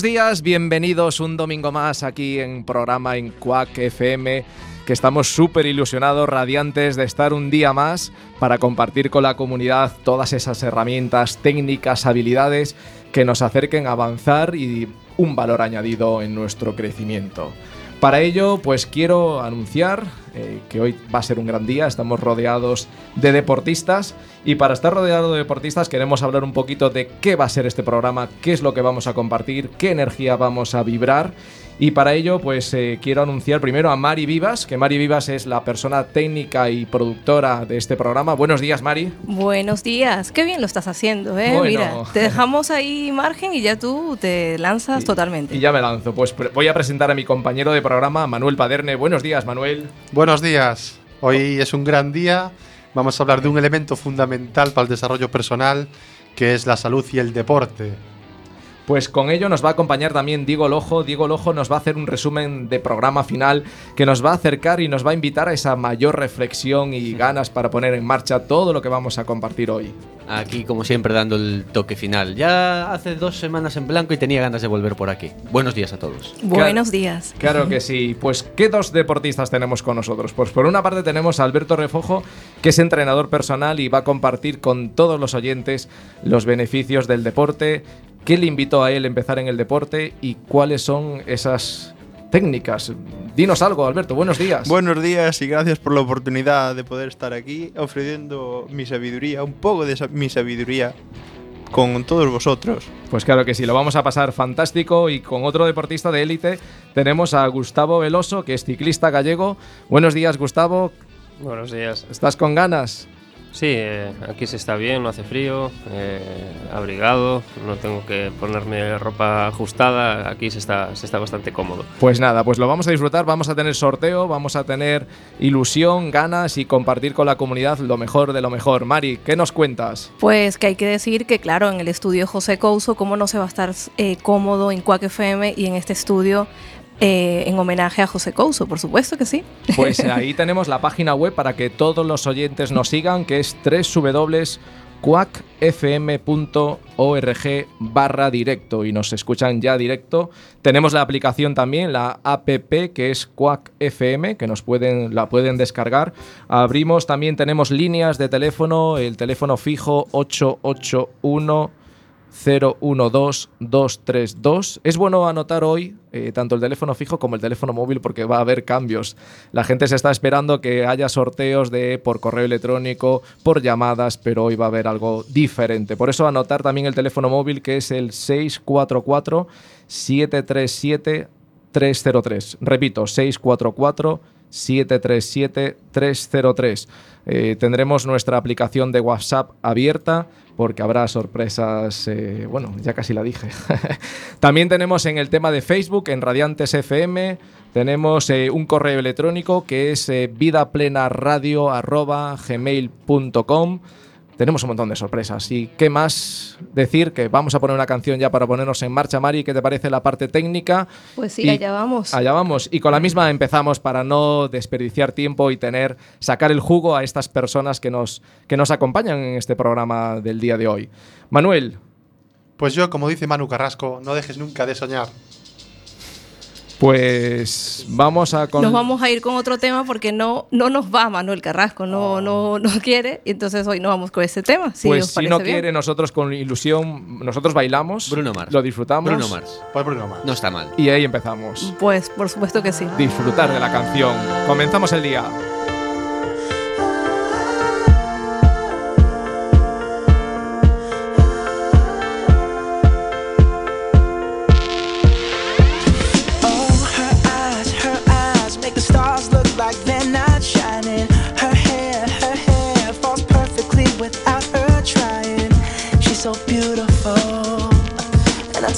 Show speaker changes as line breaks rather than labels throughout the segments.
buenos días, bienvenidos un domingo más aquí en programa en Quack FM, que estamos súper ilusionados, radiantes de estar un día más para compartir con la comunidad todas esas herramientas, técnicas, habilidades que nos acerquen a avanzar y un valor añadido en nuestro crecimiento. Para ello, pues quiero anunciar eh, que hoy va a ser un gran día, estamos rodeados de deportistas y para estar rodeados de deportistas queremos hablar un poquito de qué va a ser este programa, qué es lo que vamos a compartir, qué energía vamos a vibrar y para ello, pues eh, quiero anunciar primero a Mari Vivas, que Mari Vivas es la persona técnica y productora de este programa. Buenos días, Mari.
Buenos días. Qué bien lo estás haciendo, ¿eh? Mira, te dejamos ahí margen y ya tú te lanzas totalmente.
Y ya me lanzo. Pues voy a presentar a mi compañero de programa, Manuel Paderne. Buenos días, Manuel.
Buenos días. Hoy es un gran día. Vamos a hablar de un elemento fundamental para el desarrollo personal, que es la salud y el deporte.
Pues con ello nos va a acompañar también Diego Lojo. Diego Lojo nos va a hacer un resumen de programa final que nos va a acercar y nos va a invitar a esa mayor reflexión y ganas para poner en marcha todo lo que vamos a compartir hoy.
Aquí, como siempre, dando el toque final. Ya hace dos semanas en blanco y tenía ganas de volver por aquí. Buenos días a todos.
Buenos días.
Claro que sí. Pues, ¿qué dos deportistas tenemos con nosotros? Pues por una parte tenemos a Alberto Refojo, que es entrenador personal y va a compartir con todos los oyentes los beneficios del deporte, ¿Qué le invitó a él a empezar en el deporte y cuáles son esas técnicas? Dinos algo, Alberto. Buenos días.
Buenos días y gracias por la oportunidad de poder estar aquí ofreciendo mi sabiduría, un poco de mi sabiduría con todos vosotros.
Pues claro que sí, lo vamos a pasar fantástico y con otro deportista de élite tenemos a Gustavo Veloso, que es ciclista gallego. Buenos días, Gustavo.
Buenos días.
¿Estás con ganas?
Sí, eh, aquí se está bien, no hace frío, eh, abrigado, no tengo que ponerme ropa ajustada, aquí se está, se está bastante cómodo.
Pues nada, pues lo vamos a disfrutar, vamos a tener sorteo, vamos a tener ilusión, ganas y compartir con la comunidad lo mejor de lo mejor. Mari, ¿qué nos cuentas?
Pues que hay que decir que claro, en el estudio José Couso, ¿cómo no se va a estar eh, cómodo en Quack FM y en este estudio eh, en homenaje a José Couso, por supuesto que sí.
Pues ahí tenemos la página web para que todos los oyentes nos sigan, que es www.quackfm.org barra directo y nos escuchan ya directo. Tenemos la aplicación también, la app que es Quack FM, que nos pueden, la pueden descargar. Abrimos también, tenemos líneas de teléfono, el teléfono fijo 881 012232. Es bueno anotar hoy eh, tanto el teléfono fijo como el teléfono móvil porque va a haber cambios. La gente se está esperando que haya sorteos de por correo electrónico, por llamadas, pero hoy va a haber algo diferente. Por eso anotar también el teléfono móvil que es el 644 737 303. Repito, 644 737 303. tendremos nuestra aplicación de WhatsApp abierta porque habrá sorpresas, eh, bueno, ya casi la dije. También tenemos en el tema de Facebook, en Radiantes FM, tenemos eh, un correo electrónico que es eh, vidaplenaradio.gmail.com tenemos un montón de sorpresas. ¿Y qué más decir? Que vamos a poner una canción ya para ponernos en marcha, Mari. ¿Qué te parece la parte técnica?
Pues sí, allá vamos.
Allá vamos. Y con la misma empezamos para no desperdiciar tiempo y tener, sacar el jugo a estas personas que nos, que nos acompañan en este programa del día de hoy. Manuel.
Pues yo, como dice Manu Carrasco, no dejes nunca de soñar.
Pues vamos a
Nos vamos a ir con otro tema porque no, no nos va Manuel Carrasco, no, no, no quiere, entonces hoy no vamos con ese tema.
pues si no quiere, nosotros con ilusión, nosotros bailamos.
Bruno Mars.
Lo disfrutamos.
Bruno Mars.
Pues Bruno Mars.
No está mal.
Y ahí empezamos.
Pues por supuesto que sí.
Disfrutar de la canción. Comenzamos el día.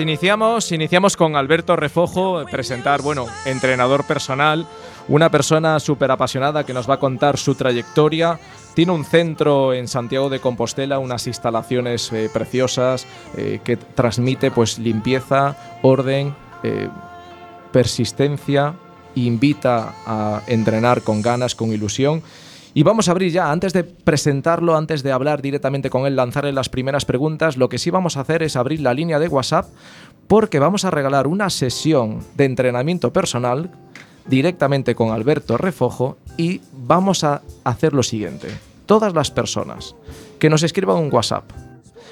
iniciamos, iniciamos con Alberto Refojo, presentar, bueno, entrenador personal, una persona súper apasionada que nos va a contar su trayectoria. Tiene un centro en Santiago de Compostela, unas instalaciones eh, preciosas eh, que transmite pues limpieza, orden, eh, persistencia, invita a entrenar con ganas, con ilusión. Y vamos a abrir ya, antes de presentarlo, antes de hablar directamente con él, lanzarle las primeras preguntas, lo que sí vamos a hacer es abrir la línea de WhatsApp porque vamos a regalar una sesión de entrenamiento personal directamente con Alberto Refojo y vamos a hacer lo siguiente. Todas las personas que nos escriban un WhatsApp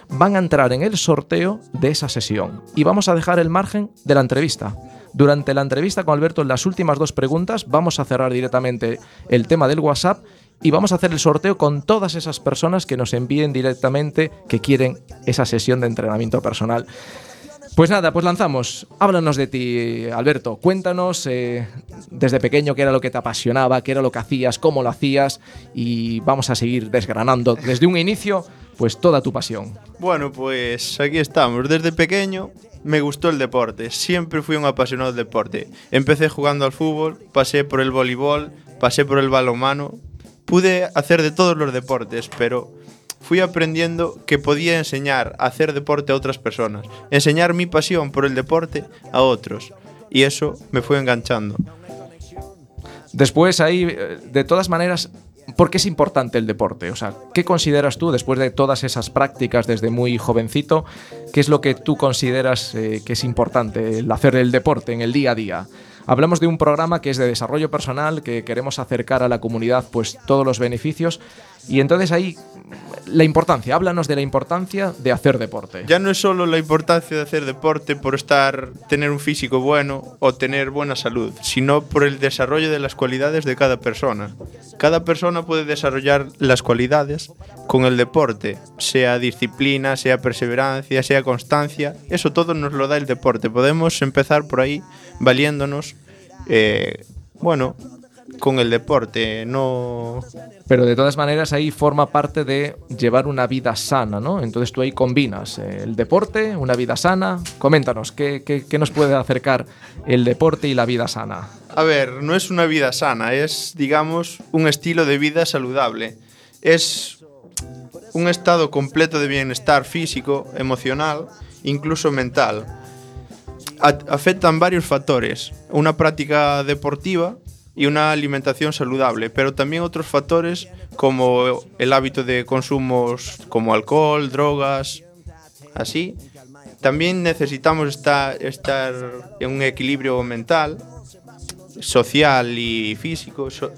van a entrar en el sorteo de esa sesión y vamos a dejar el margen de la entrevista. Durante la entrevista con Alberto, en las últimas dos preguntas, vamos a cerrar directamente el tema del WhatsApp y vamos a hacer el sorteo con todas esas personas que nos envíen directamente que quieren esa sesión de entrenamiento personal. Pues nada, pues lanzamos. Háblanos de ti, Alberto. Cuéntanos eh, desde pequeño qué era lo que te apasionaba, qué era lo que hacías, cómo lo hacías y vamos a seguir desgranando desde un inicio pues toda tu pasión.
Bueno, pues aquí estamos. Desde pequeño me gustó el deporte. Siempre fui un apasionado del deporte. Empecé jugando al fútbol, pasé por el voleibol, pasé por el balonmano. Pude hacer de todos los deportes, pero fui aprendiendo que podía enseñar a hacer deporte a otras personas. Enseñar mi pasión por el deporte a otros. Y eso me fue enganchando.
Después ahí, eh, de todas maneras, ¿por qué es importante el deporte? O sea, ¿qué consideras tú, después de todas esas prácticas desde muy jovencito, qué es lo que tú consideras eh, que es importante el hacer el deporte en el día a día? Hablamos de un programa que es de desarrollo personal, que queremos acercar a la comunidad pues todos los beneficios y entonces ahí la importancia, háblanos de la importancia de hacer deporte.
Ya no es solo la importancia de hacer deporte por estar, tener un físico bueno o tener buena salud, sino por el desarrollo de las cualidades de cada persona. Cada persona puede desarrollar las cualidades con el deporte, sea disciplina, sea perseverancia, sea constancia, eso todo nos lo da el deporte. Podemos empezar por ahí valiéndonos eh, bueno, con el deporte, no...
Pero de todas maneras ahí forma parte de llevar una vida sana, ¿no? Entonces tú ahí combinas eh, el deporte, una vida sana. Coméntanos, ¿qué, qué, qué nos puede acercar el deporte y la vida sana?
A ver, no es una vida sana, es, digamos, un estilo de vida saludable. Es un estado completo de bienestar físico, emocional, incluso mental. Afectan varios factores, una práctica deportiva y una alimentación saludable, pero también otros factores como el hábito de consumos como alcohol, drogas, así. También necesitamos estar, estar en un equilibrio mental, social y físico, so-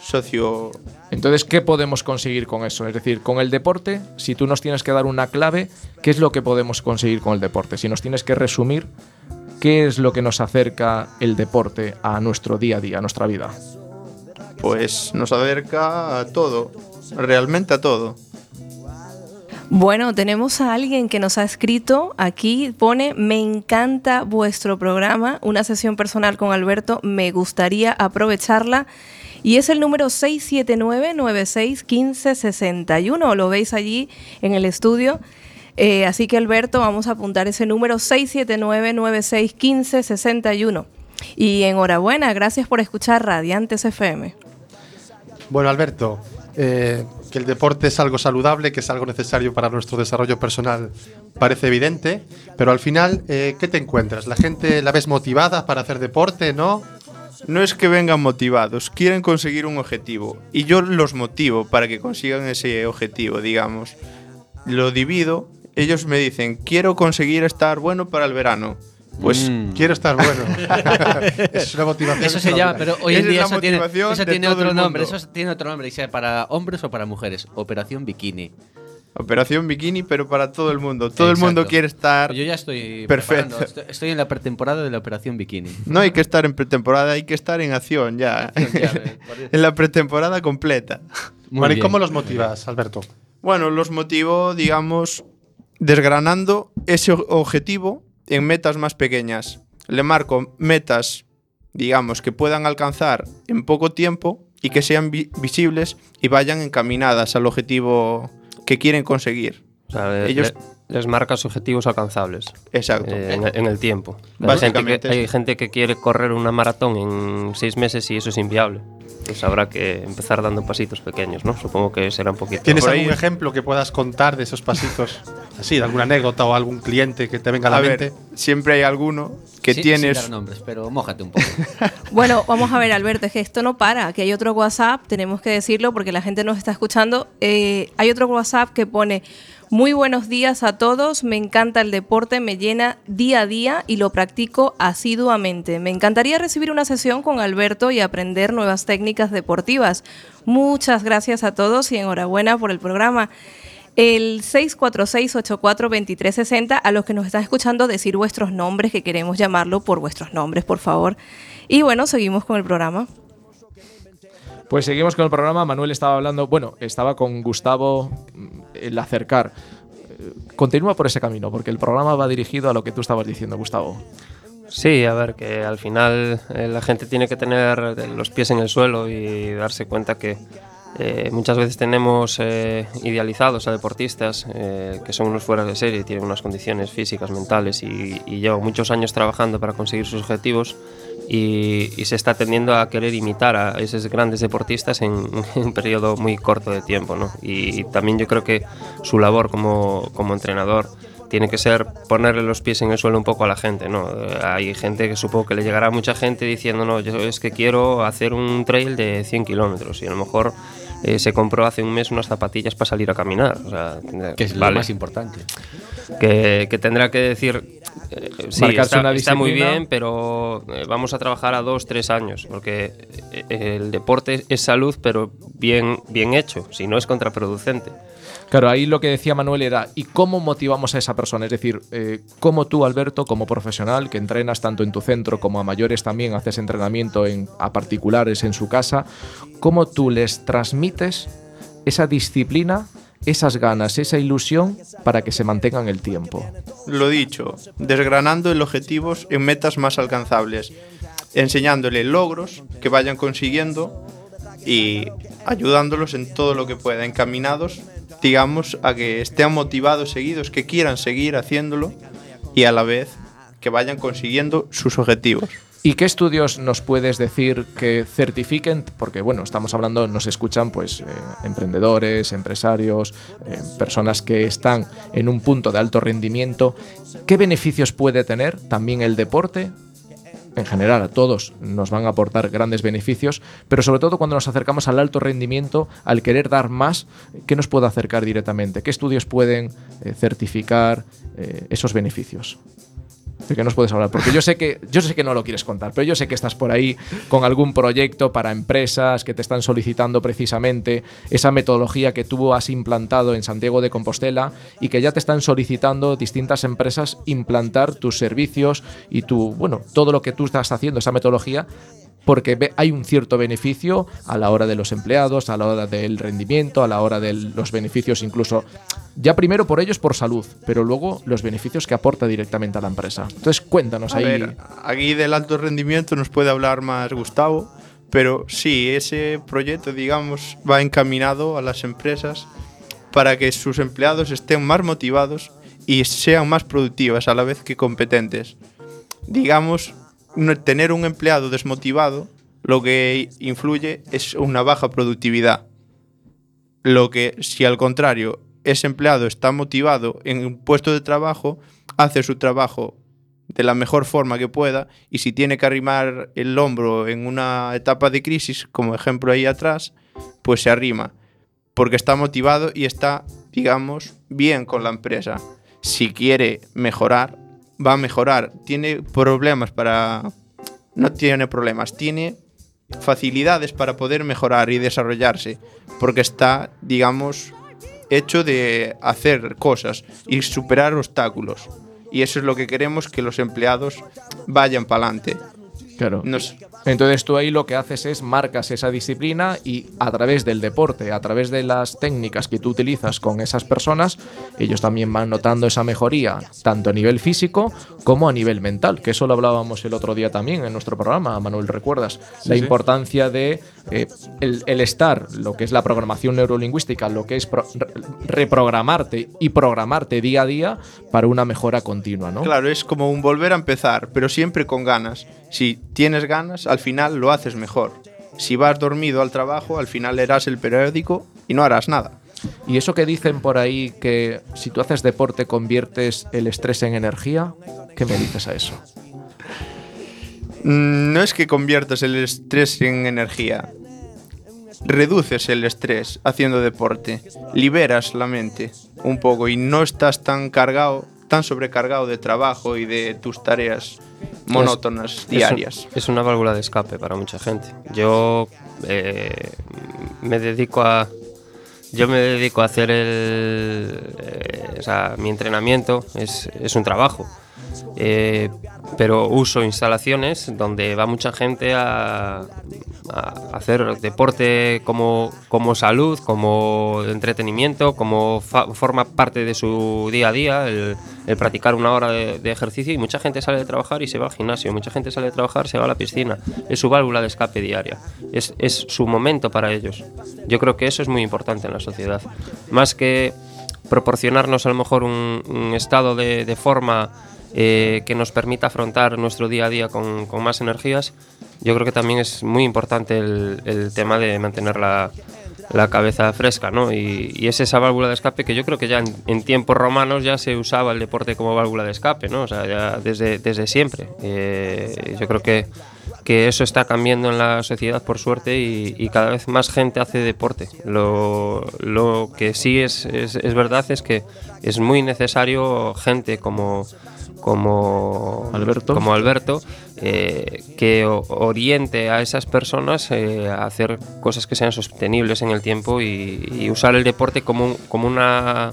socio...
Entonces, ¿qué podemos conseguir con eso? Es decir, con el deporte, si tú nos tienes que dar una clave, ¿qué es lo que podemos conseguir con el deporte? Si nos tienes que resumir, ¿qué es lo que nos acerca el deporte a nuestro día a día, a nuestra vida?
pues nos acerca a todo, realmente a todo.
Bueno, tenemos a alguien que nos ha escrito aquí, pone, me encanta vuestro programa, una sesión personal con Alberto, me gustaría aprovecharla. Y es el número 679-961561, lo veis allí en el estudio. Eh, así que Alberto, vamos a apuntar ese número 679-961561. Y enhorabuena, gracias por escuchar Radiantes FM.
Bueno, Alberto, eh, que el deporte es algo saludable, que es algo necesario para nuestro desarrollo personal, parece evidente, pero al final, eh, ¿qué te encuentras? ¿La gente la ves motivada para hacer deporte, no?
No es que vengan motivados, quieren conseguir un objetivo y yo los motivo para que consigan ese objetivo, digamos. Lo divido, ellos me dicen, quiero conseguir estar bueno para el verano. Pues
Mm.
Quiero estar bueno. es una motivación.
Eso se llama, pero hoy en día
la
eso tiene,
motivación
eso tiene otro nombre. Eso tiene otro nombre. Dice para hombres o para mujeres. Operación Bikini.
operación bikini, pero para todo el mundo. Todo el mundo quiere estar...
Yo ya estoy
Perfecto.
Estoy, estoy en la pretemporada de la Operación Bikini.
No hay que estar en pretemporada, hay que estar en acción ya. En la pretemporada completa.
Muy
Bueno, ¿y cómo los motivas, Alberto?
Bueno, los motivo, digamos, desgranando ese objetivo en metas más pequeñas. Le marco metas, digamos, que puedan alcanzar en poco tiempo y que sean vi- visibles y vayan encaminadas al objetivo que quieren conseguir.
O sea, le-
Ellos-
le- les marcas objetivos alcanzables
Exacto.
eh, en, en el tiempo. Hay gente, que, hay gente que quiere correr una maratón en seis meses y eso es inviable. Pues habrá que empezar dando pasitos pequeños, ¿no? Supongo que será un poquito.
¿Tienes
ahí
algún ejemplo que puedas contar de esos pasitos? Así, de alguna anécdota o algún cliente que te venga a la
A
mente.
ver, siempre hay alguno que
Sí-
tienes...
Sin dar nombres, pero mójate un poco.
Bueno, vamos a ver, Alberto, es que esto no para, que hay otro WhatsApp, tenemos que decirlo porque la gente nos está escuchando. Eh, hay otro WhatsApp que pone, muy buenos días a todos, me encanta el deporte, me llena día a día y lo practico asiduamente. Me encantaría recibir una sesión con Alberto y aprender nuevas técnicas deportivas. Muchas gracias a todos y enhorabuena por el programa. El 646-84-2360, a los que nos están escuchando, decir vuestros nombres, que queremos llamarlo por vuestros nombres, por favor. Y bueno, seguimos con el programa.
Pues seguimos con el programa. Manuel estaba hablando, bueno, estaba con Gustavo mm, el acercar. Eh, Continúa por ese camino, porque el programa va dirigido a lo que tú estabas diciendo, Gustavo.
Sí, a ver, que al final eh, la gente tiene que tener los pies en el suelo y darse cuenta que eh, muchas veces tenemos idealizados a deportistas que son unos fuera de serie, tienen unas condiciones físicas, mentales y, y llevan muchos años trabajando para conseguir sus objetivos y, y se está tendiendo a querer imitar a esos grandes deportistas en, en un periodo muy corto de tiempo. ¿no? Y, también yo creo que su labor como, como entrenador tiene que ser ponerle los pies en el suelo un poco a la gente, ¿no? Eh, Hay gente que supongo que le llegará a mucha gente diciendo, no, yo es que quiero hacer un trail de 100 kilómetros y a lo mejor eh, se compró hace un mes unas zapatillas para salir a caminar. O sea,
que es lo
vale,
más importante.
que, que tendrá que decir, eh, sí, está, está muy bien, pero eh, vamos a trabajar a dos, tres años, porque eh, el deporte es salud, pero bien, bien hecho, si no es contraproducente.
Claro, ahí lo que decía Manuel era, ¿y cómo motivamos a esa persona? Es decir, eh, ¿cómo tú, Alberto, como profesional, que entrenas tanto en tu centro como a mayores también, haces entrenamiento en, a particulares en su casa, cómo tú les transmites esa disciplina, esas ganas, esa ilusión para que se mantengan el tiempo?
Lo dicho, desgranando el objetivos en metas más alcanzables. enseñándole logros que vayan consiguiendo y ayudándolos en todo lo que pueda, encaminados, digamos, a que estén motivados, seguidos, que quieran seguir haciéndolo y a la vez que vayan consiguiendo sus objetivos.
¿Y qué estudios nos puedes decir que certifiquen? Porque bueno, estamos hablando, nos escuchan pues eh, emprendedores, empresarios, eh, personas que están en un punto de alto rendimiento. ¿Qué beneficios puede tener también el deporte? En general, a todos nos van a aportar grandes beneficios, pero sobre todo cuando nos acercamos al alto rendimiento, al querer dar más, ¿qué nos puede acercar directamente? ¿Qué estudios pueden eh, certificar eh, esos beneficios? ¿De qué nos puedes hablar? Porque yo sé que yo sé que no lo quieres contar, pero yo sé que estás por ahí con algún proyecto para empresas que te están solicitando precisamente esa metodología que tú has implantado en Santiago de Compostela y que ya te están solicitando distintas empresas implantar tus servicios y tu, bueno, todo lo que tú estás haciendo, esa metodología porque hay un cierto beneficio a la hora de los empleados, a la hora del rendimiento, a la hora de los beneficios incluso, ya primero por ellos por salud, pero luego los beneficios que aporta directamente a la empresa. Entonces cuéntanos
A
ahí.
ver, aquí del alto rendimiento nos puede hablar más Gustavo, pero sí, ese proyecto, digamos, va encaminado a las empresas para que sus empleados estén más motivados y sean más productivas a la vez que competentes. Digamos, tener un empleado desmotivado lo que influye es una baja productividad. Lo que, si al contrario, ese empleado está motivado en un puesto de trabajo, hace su trabajo de la mejor forma que pueda y si tiene que arrimar el hombro en una etapa de crisis, como ejemplo ahí atrás, pues se arrima, porque está motivado y está, digamos, bien con la empresa. Si quiere mejorar, va a mejorar. Tiene problemas para... No tiene problemas, tiene facilidades para poder mejorar y desarrollarse, porque está, digamos, hecho de hacer cosas y superar obstáculos. Y eso es lo que queremos que los empleados vayan para adelante.
Claro.
Nos-
Entonces tú ahí lo que haces es marcas esa disciplina y a través del deporte, a través de las técnicas que tú utilizas con esas personas, ellos también van notando esa mejoría, tanto a nivel físico como a nivel mental, que eso lo hablábamos el otro día también en nuestro programa, Manuel, ¿recuerdas? la importancia de eh, el, el estar, lo que es la programación neurolingüística, lo que es pro- re- reprogramarte y programarte día a día para una mejora continua, ¿no?
Claro, es como un volver a empezar, pero siempre con ganas. Si tienes ganas, al final lo haces mejor. Si vas dormido al trabajo, al final leerás el periódico y no harás nada.
Y eso que dicen por ahí que si tú haces deporte conviertes el estrés en energía, ¿qué me dices a eso?
Mm, No es que conviertas el estrés en energía. Reduces el estrés haciendo deporte. Liberas la mente un poco y no estás tan cargado, tan sobrecargado de trabajo y de tus tareas monótonas
Es-
diarias.
Es, una válvula de escape para mucha gente. Yo eh, me dedico a. Yo me dedico a hacer el. eh, o sea, mi entrenamiento es, es un trabajo. Eh, pero uso instalaciones donde va mucha gente a, hacer deporte como, como salud, como entretenimiento, como forma parte de su día a día, el, practicar una hora de, ejercicio y mucha gente sale de trabajar y se va al gimnasio, mucha gente sale de trabajar se va a la piscina, es su válvula de escape diaria, es, es su momento para ellos. Yo creo que eso es muy importante en la sociedad, más que proporcionarnos a lo mejor un, estado de forma eh, que nos permita afrontar nuestro día a día con, con más energías, yo creo que también es muy importante el, el tema de mantener la, la cabeza fresca, ¿no? Y, y es esa válvula de escape que yo creo que ya en, en tiempos romanos ya se usaba el deporte como válvula de escape, ¿no? O sea, ya desde, desde siempre. Eh, yo creo que, que eso está cambiando en la sociedad por suerte y, y cada vez más gente hace deporte. Lo, lo que sí es, es, es verdad es que es muy necesario gente como como
Alberto.
como Alberto eh, que oriente a esas personas eh, a hacer cosas que sean sostenibles en el tiempo y, y usar el deporte como, como una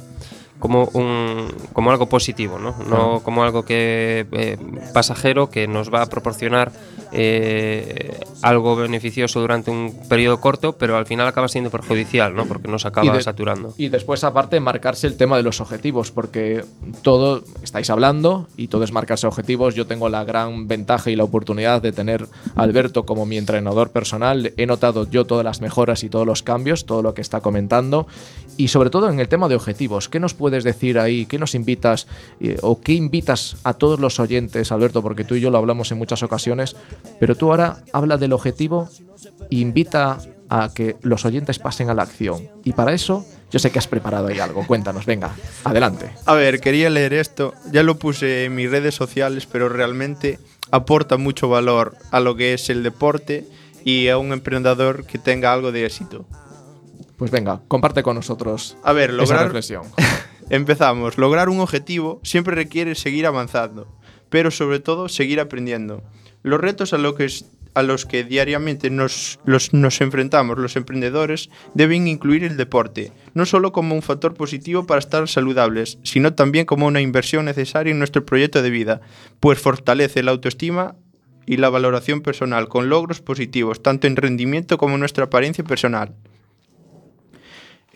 como un como algo positivo, ¿no? No como algo que eh, pasajero que nos va a proporcionar eh, algo beneficioso durante un periodo corto, pero al final acaba siendo perjudicial, ¿no? Porque nos acaba
Y de-
saturando.
Y después, aparte, marcarse el tema de los objetivos, porque todo estáis hablando y todo es marcarse objetivos. Yo tengo la gran ventaja y la oportunidad de tener a Alberto como mi entrenador personal. He notado yo todas las mejoras y todos los cambios, todo lo que está comentando. Y sobre todo en el tema de objetivos, ¿qué nos puedes decir ahí? ¿Qué nos invitas eh, o qué invitas a todos los oyentes, Alberto? Porque tú y yo lo hablamos en muchas ocasiones, pero tú ahora habla del objetivo e invita a que los oyentes pasen a la acción. Y para eso, yo sé que has preparado ahí algo. Cuéntanos, venga, adelante.
A ver, quería leer esto, ya lo puse en mis redes sociales, pero realmente aporta mucho valor a lo que es el deporte y a un emprendedor que tenga algo de éxito.
Pues venga, comparte con nosotros
A ver,
esa
lograr,
reflexión.
Empezamos. Lograr un objetivo siempre requiere seguir avanzando, pero sobre todo seguir aprendiendo. Los retos a, los que diariamente nos, nos enfrentamos los emprendedores deben incluir el deporte, no solo como un factor positivo para estar saludables, sino también como una inversión necesaria en nuestro proyecto de vida, pues fortalece la autoestima y la valoración personal con logros positivos, tanto en rendimiento como en nuestra apariencia personal.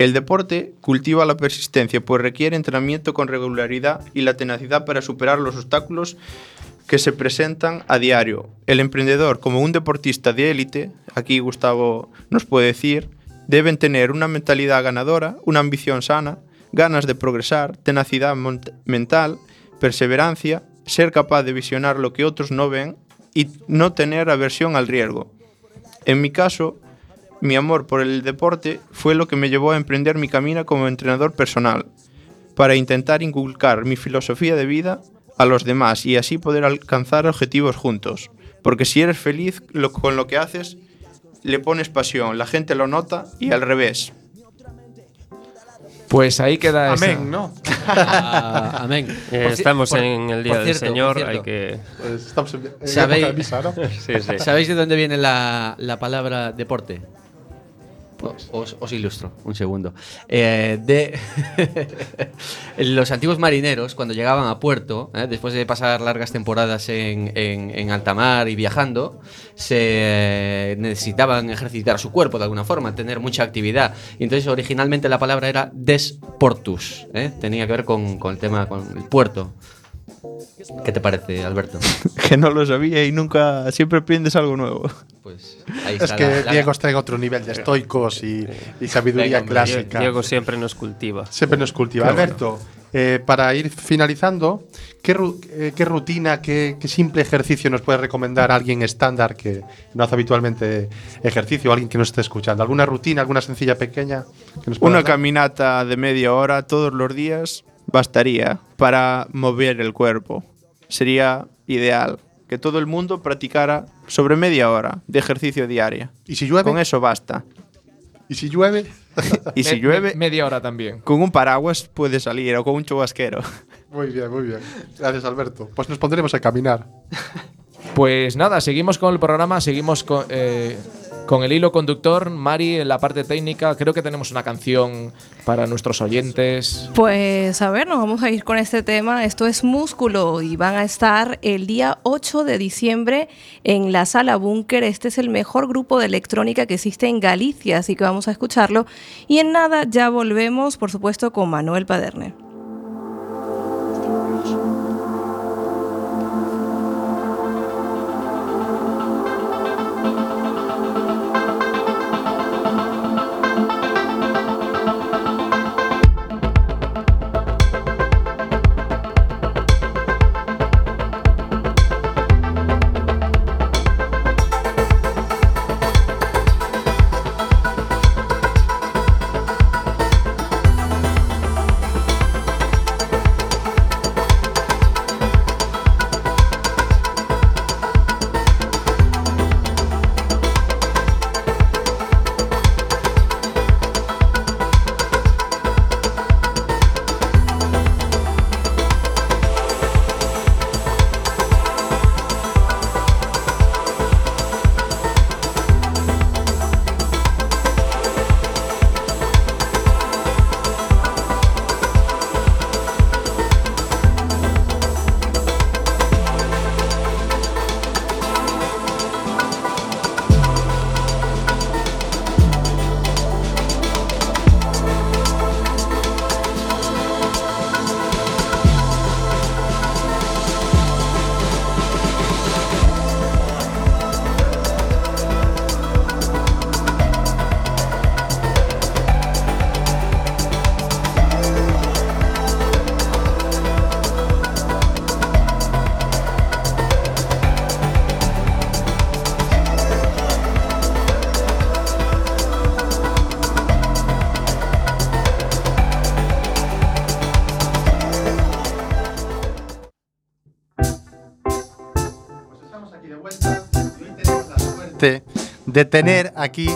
El deporte cultiva la persistencia, pues requiere entrenamiento con regularidad y la tenacidad para superar los obstáculos que se presentan a diario. El emprendedor, como un deportista de élite, aquí Gustavo nos puede decir, deben tener una mentalidad ganadora, una ambición sana, ganas de progresar, tenacidad mental, perseverancia, ser capaz de visionar lo que otros no ven y no tener aversión al riesgo. En mi caso, mi amor por el deporte fue lo que me llevó a emprender mi camino como entrenador personal, para intentar inculcar mi filosofía de vida a los demás y así poder alcanzar objetivos juntos. Porque si eres feliz lo- con lo que haces, le pones pasión, la gente lo nota y al revés.
Pues ahí queda esa-
Amén, ¿no?
Ah, amén.
Eh, estamos
por-
en el Día del
cierto, por
Señor, hay que...
Pues estamos en, en
¿Sabéis?
de misa, ¿no?
Sí, sí.
¿Sabéis de dónde viene la, la palabra deporte? Os, os- ilustro, un segundo. Eh, de los antiguos marineros, cuando llegaban a puerto, eh, después de pasar largas temporadas en, en- alta mar y viajando, se necesitaban ejercitar su cuerpo de alguna forma, tener mucha actividad. Y entonces originalmente la palabra era desportus, eh, tenía que ver con, con el tema, con el puerto. ¿Qué te parece, Alberto?
Que no lo sabía y nunca, siempre aprendes algo nuevo.
Pues ahí
Es
está
que
la- la-
Diego está en otro nivel de estoicos y, y sabiduría
Venga, hombre,
clásica.
Diego siempre nos cultiva.
Siempre nos cultiva.
Bueno.
Alberto, eh, para ir finalizando, ¿qué, ru- eh, qué rutina, qué, qué simple ejercicio nos puede recomendar alguien estándar que no hace habitualmente ejercicio, alguien que nos esté escuchando? ¿Alguna rutina, alguna sencilla pequeña? Que nos pueda
Una
dar?
caminata de media hora todos los días bastaría para mover el cuerpo. Sería ideal que todo el mundo practicara sobre media hora de ejercicio diaria.
¿Y si llueve?
Con eso basta.
¿Y si llueve?
Y si
Me-
llueve,
me- media hora también.
con un paraguas puede salir o con un chubasquero.
Muy bien, muy bien. Gracias, Alberto. Pues nos pondremos a caminar.
Pues nada, seguimos con el programa, seguimos con, eh, con el hilo conductor. Mari, en la parte técnica, creo que tenemos una canción para nuestros oyentes.
Pues a ver, nos vamos a ir con este tema. Esto es Músculo y van a estar el día 8 de diciembre en la sala Búnker. Este es el mejor grupo de electrónica que existe en Galicia, así que vamos a escucharlo. Y en nada ya volvemos, por supuesto, con Manuel Paderne.
De tener aquí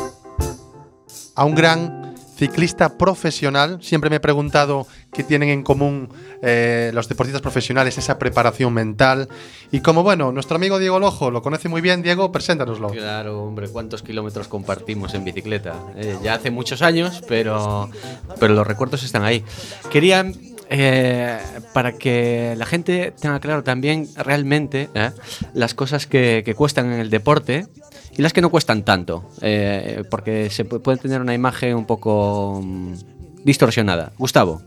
a un gran ciclista profesional. Siempre me he preguntado qué tienen en común eh, los deportistas profesionales, esa preparación mental. Y como bueno, nuestro amigo Diego Lojo lo conoce muy bien, Diego, preséntanoslo.
Claro, hombre, cuántos kilómetros compartimos en bicicleta. Eh, ya hace muchos años, pero, pero los recuerdos están ahí. Quería, eh, para que la gente tenga claro también realmente las cosas que cuestan en el deporte y las que no cuestan tanto, eh, porque se pu- puede tener una imagen un poco mm, distorsionada. Gustavo,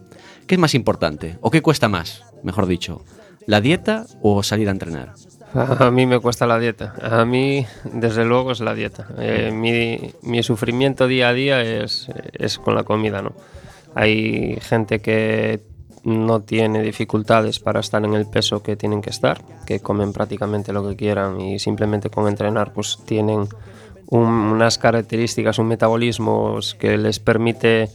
¿qué es más importante? ¿O qué cuesta más, mejor dicho? ¿La dieta o salir a entrenar?
A mí me cuesta la dieta. A mí, desde luego, es la dieta. Eh, mi, mi sufrimiento día a día es, es con la comida, ¿no? Hay gente que no tiene dificultades para estar en el peso que tienen que estar, que comen prácticamente lo que quieran y simplemente con entrenar pues tienen un- unas características, un metabolismo que les permite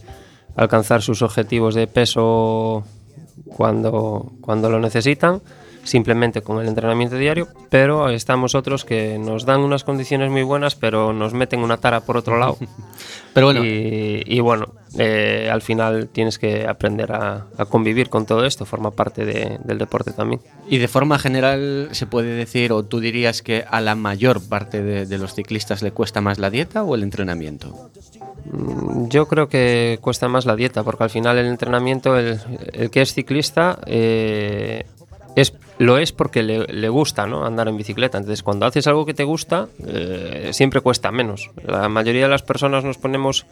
alcanzar sus objetivos de peso cuando, cuando lo necesitan, simplemente con el entrenamiento diario, pero estamos otros que nos dan unas condiciones muy buenas, pero nos meten una tara por otro lado.
Pero bueno,
y, y bueno, eh, al final tienes que aprender a, a convivir con todo esto, forma parte de- del deporte también.
Y de forma general se puede decir, o tú dirías que a la mayor parte de, de los ciclistas le cuesta más la dieta o el entrenamiento.
Mm, Yo creo que cuesta más la dieta, porque al final el entrenamiento, el, el que es ciclista, eh, es, lo es porque le, le gusta ¿no? andar en bicicleta. Entonces, cuando haces algo que te gusta, eh, siempre cuesta menos. La mayoría de las personas nos ponemos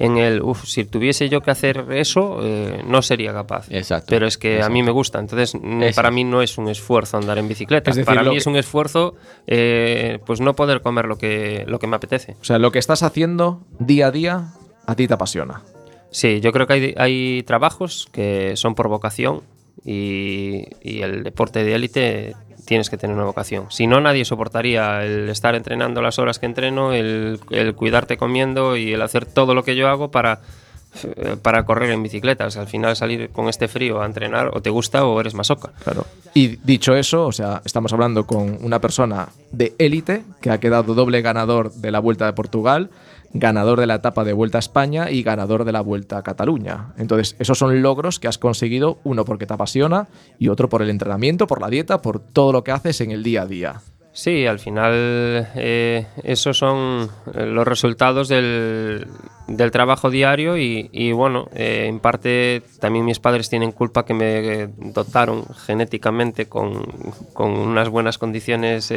en el, uff, si tuviese yo que hacer eso, eh, no sería capaz.
Exacto,
Pero es que a mí me gusta. Entonces,
Exacto.
para mí no es un esfuerzo andar en bicicleta.
Es decir,
para mí
que-
es un esfuerzo, eh, pues no poder comer lo que, lo que me apetece.
O sea, lo que estás haciendo día a día a ti te apasiona.
Sí, yo creo que hay, hay trabajos que son por vocación y, el deporte de élite tienes que tener una vocación. Si no, nadie soportaría el estar entrenando las horas que entreno, el, el cuidarte comiendo y el hacer todo lo que yo hago para, eh, para correr en bicicletas. Al final salir con este frío a entrenar o te gusta o eres masoca.
Claro. Y dicho eso, o sea, estamos hablando con una persona de élite que ha quedado doble ganador de la Vuelta de Portugal, ganador de la etapa de Vuelta a España y ganador de la Vuelta a Cataluña. Entonces, esos son logros que has conseguido, uno porque te apasiona y otro por el entrenamiento, por la dieta, por todo lo que haces en el día a día.
Sí, al final eh, esos son eh, los resultados del, del trabajo diario y, bueno, eh, en parte también mis padres tienen culpa que me dotaron genéticamente con, con unas buenas condiciones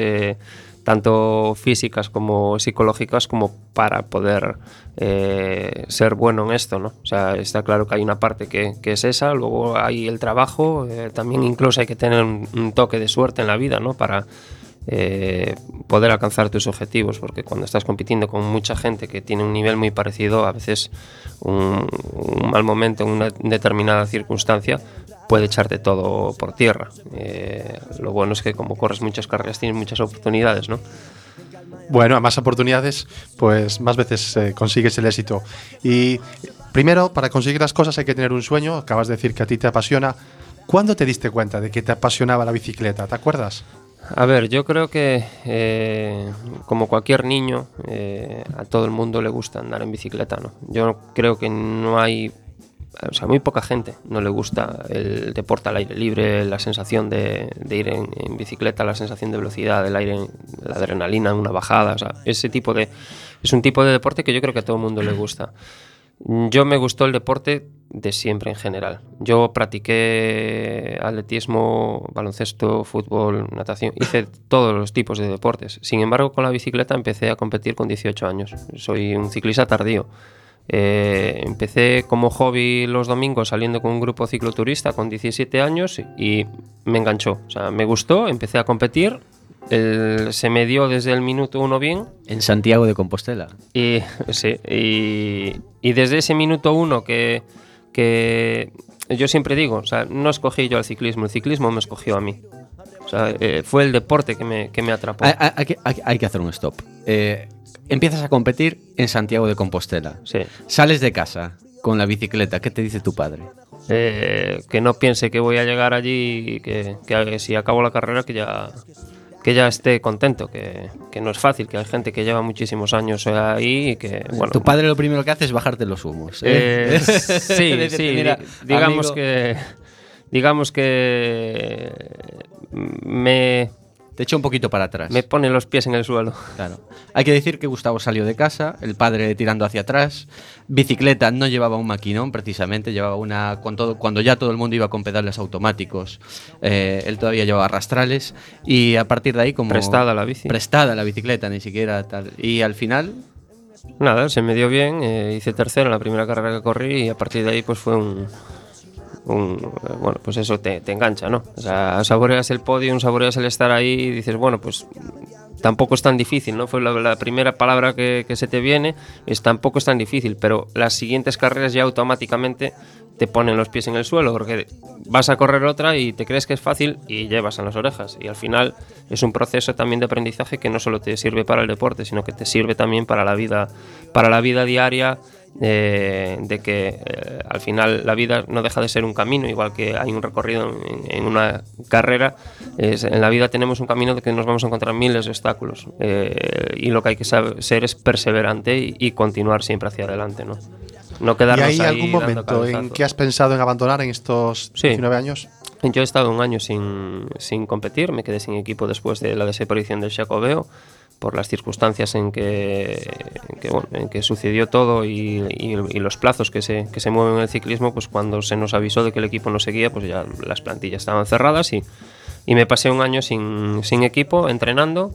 tanto físicas como psicológicas como para poder eh, ser bueno en esto, ¿no? O sea, está claro que hay una parte que, que es esa, luego hay el trabajo, eh, también incluso hay que tener un, un toque de suerte en la vida, ¿no? Para eh, poder alcanzar tus objetivos, porque cuando estás compitiendo con mucha gente que tiene un nivel muy parecido, a veces un, mal momento en una determinada circunstancia puede echarte todo por tierra. Eh, lo bueno es que como corres muchas carreras tienes muchas oportunidades, ¿no?
Bueno, a más oportunidades, pues más veces eh, consigues el éxito. Y primero, para conseguir las cosas hay que tener un sueño. Acabas de decir que a ti te apasiona. ¿Cuándo te diste cuenta de que te apasionaba la bicicleta? ¿Te acuerdas?
A ver, yo creo que eh, como cualquier niño, eh, a todo el mundo le gusta andar en bicicleta, ¿no? Yo creo que no hay, o sea, muy poca gente no le gusta el deporte al aire libre, la sensación de, ir en, en bicicleta, la sensación de velocidad, del aire, la adrenalina en una bajada, o sea, ese tipo de, es un tipo de deporte que yo creo que a todo el mundo le gusta. Yo me gustó el deporte de siempre en general. Yo practiqué atletismo, baloncesto, fútbol, natación, hice todos los tipos de deportes. Sin embargo, con la bicicleta empecé a competir con 18 años. Soy un ciclista tardío. Eh, empecé como hobby los domingos saliendo con un grupo cicloturista con 17 años y me enganchó. O sea, me gustó, empecé a competir. el- se me dio desde el minuto uno bien
En Santiago de Compostela.
y, sí, y, y desde ese minuto uno que, que yo siempre digo, o sea, no escogí yo al ciclismo, el ciclismo me escogió a mí. O sea, eh, fue el deporte que me, que me atrapó.
Hay, hay- hay que- hay- hay que hacer un stop. Eh, empiezas a competir en Santiago de Compostela.
Sí.
Sales de casa con la bicicleta. ¿Qué te dice tu padre?
Eh, que no piense que voy a llegar allí y que, que si acabo la carrera que ya, que ya esté contento, que, que no es fácil, que hay gente que lleva muchísimos años ahí y que, bueno,
tu padre lo primero que hace es bajarte los humos.
eh,
¿eh?
sí, sí,
mira,
digamos
amigo,
que digamos que me,
Te echa un poquito para atrás.
me pone los pies en el suelo.
Claro. Hay que decir que Gustavo salió de casa, el padre tirando hacia atrás. Bicicleta no llevaba un maquinón, precisamente, llevaba una. Cuando, cuando ya todo el mundo iba con pedales automáticos, eh, él todavía llevaba rastrales. Y a partir de ahí, como.
Prestada la bici.
Prestada la bicicleta, ni siquiera tal. Y al final,
Nada, se me dio bien, eh, hice tercero en la primera carrera que corrí y a partir de ahí pues fue un... un, bueno, pues eso te, engancha, ¿no? O saboreas el podio, saboreas el estar ahí y dices, bueno, pues tampoco es tan difícil, ¿no? Fue la, primera palabra que, que se te viene, es tampoco es tan difícil, pero las siguientes carreras ya automáticamente te ponen los pies en el suelo, porque vas a correr otra y te crees que es fácil y llevas en las orejas. Y al final es un proceso también de aprendizaje que no solo te sirve para el deporte, sino que te sirve también para la vida, para la vida diaria. Eh, de que eh, al final la vida no deja de ser un camino, igual que hay un recorrido en, en una carrera, es- en la vida tenemos un camino de que nos vamos a encontrar miles de obstáculos eh, y lo que hay que saber, ser es perseverante y, y continuar siempre hacia adelante, ¿no? No
¿Y
quedarnos
hay
ahí
algún momento en que has pensado en abandonar en estos
Sí.
19 años?
Yo he estado un año sin, sin competir, me quedé sin equipo después de la desaparición del Xacobeo por las circunstancias en que, en que, sucedió todo y, y- y los plazos que se, que se mueven en el ciclismo, pues cuando se nos avisó de que el equipo no seguía, pues ya las plantillas estaban cerradas y, y me pasé un año sin, sin equipo, entrenando.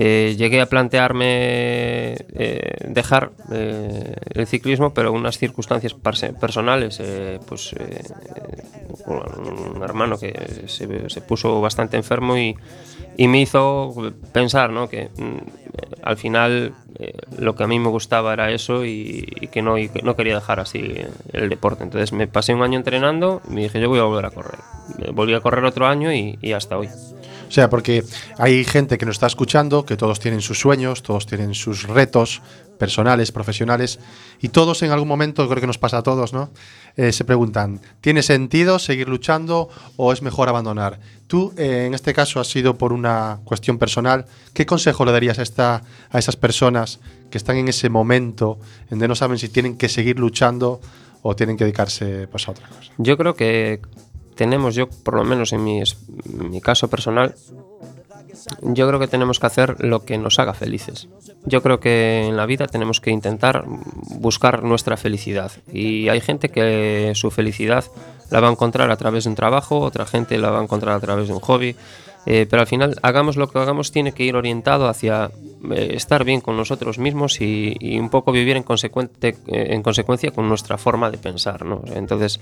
Eh, llegué a plantearme eh, dejar eh, el ciclismo, pero unas circunstancias personales, eh, pues eh, un hermano que se, se puso bastante enfermo y, y me hizo pensar ¿no? que mm, al final eh, lo que a mí me gustaba era eso y, y que no, y que no quería dejar así el deporte. Entonces me pasé un año entrenando y me dije yo voy a volver a correr. Volví a correr otro año y, y hasta hoy.
O sea, porque hay gente que nos está escuchando, que todos tienen sus sueños, todos tienen sus retos personales, profesionales, y todos en algún momento, creo que nos pasa a todos, ¿no? Eh, se preguntan, ¿tiene sentido seguir luchando o es mejor abandonar? Tú, eh, en este caso, has sido por una cuestión personal. ¿Qué consejo le darías a, esta, a esas personas que están en ese momento en donde no saben si tienen que seguir luchando o tienen que dedicarse pues, a otra cosa?
Yo creo que tenemos, yo por lo menos en mi, en mi caso personal, yo creo que tenemos que hacer lo que nos haga felices. Yo creo que en la vida tenemos que intentar buscar nuestra felicidad. Y hay gente que su felicidad la va a encontrar a través de un trabajo, otra gente la va a encontrar a través de un hobby. Eh, pero al final, hagamos lo que hagamos, tiene que ir orientado hacia eh, estar bien con nosotros mismos y, y un poco vivir en, consecuente, eh, en consecuencia con nuestra forma de pensar. ¿no? Entonces,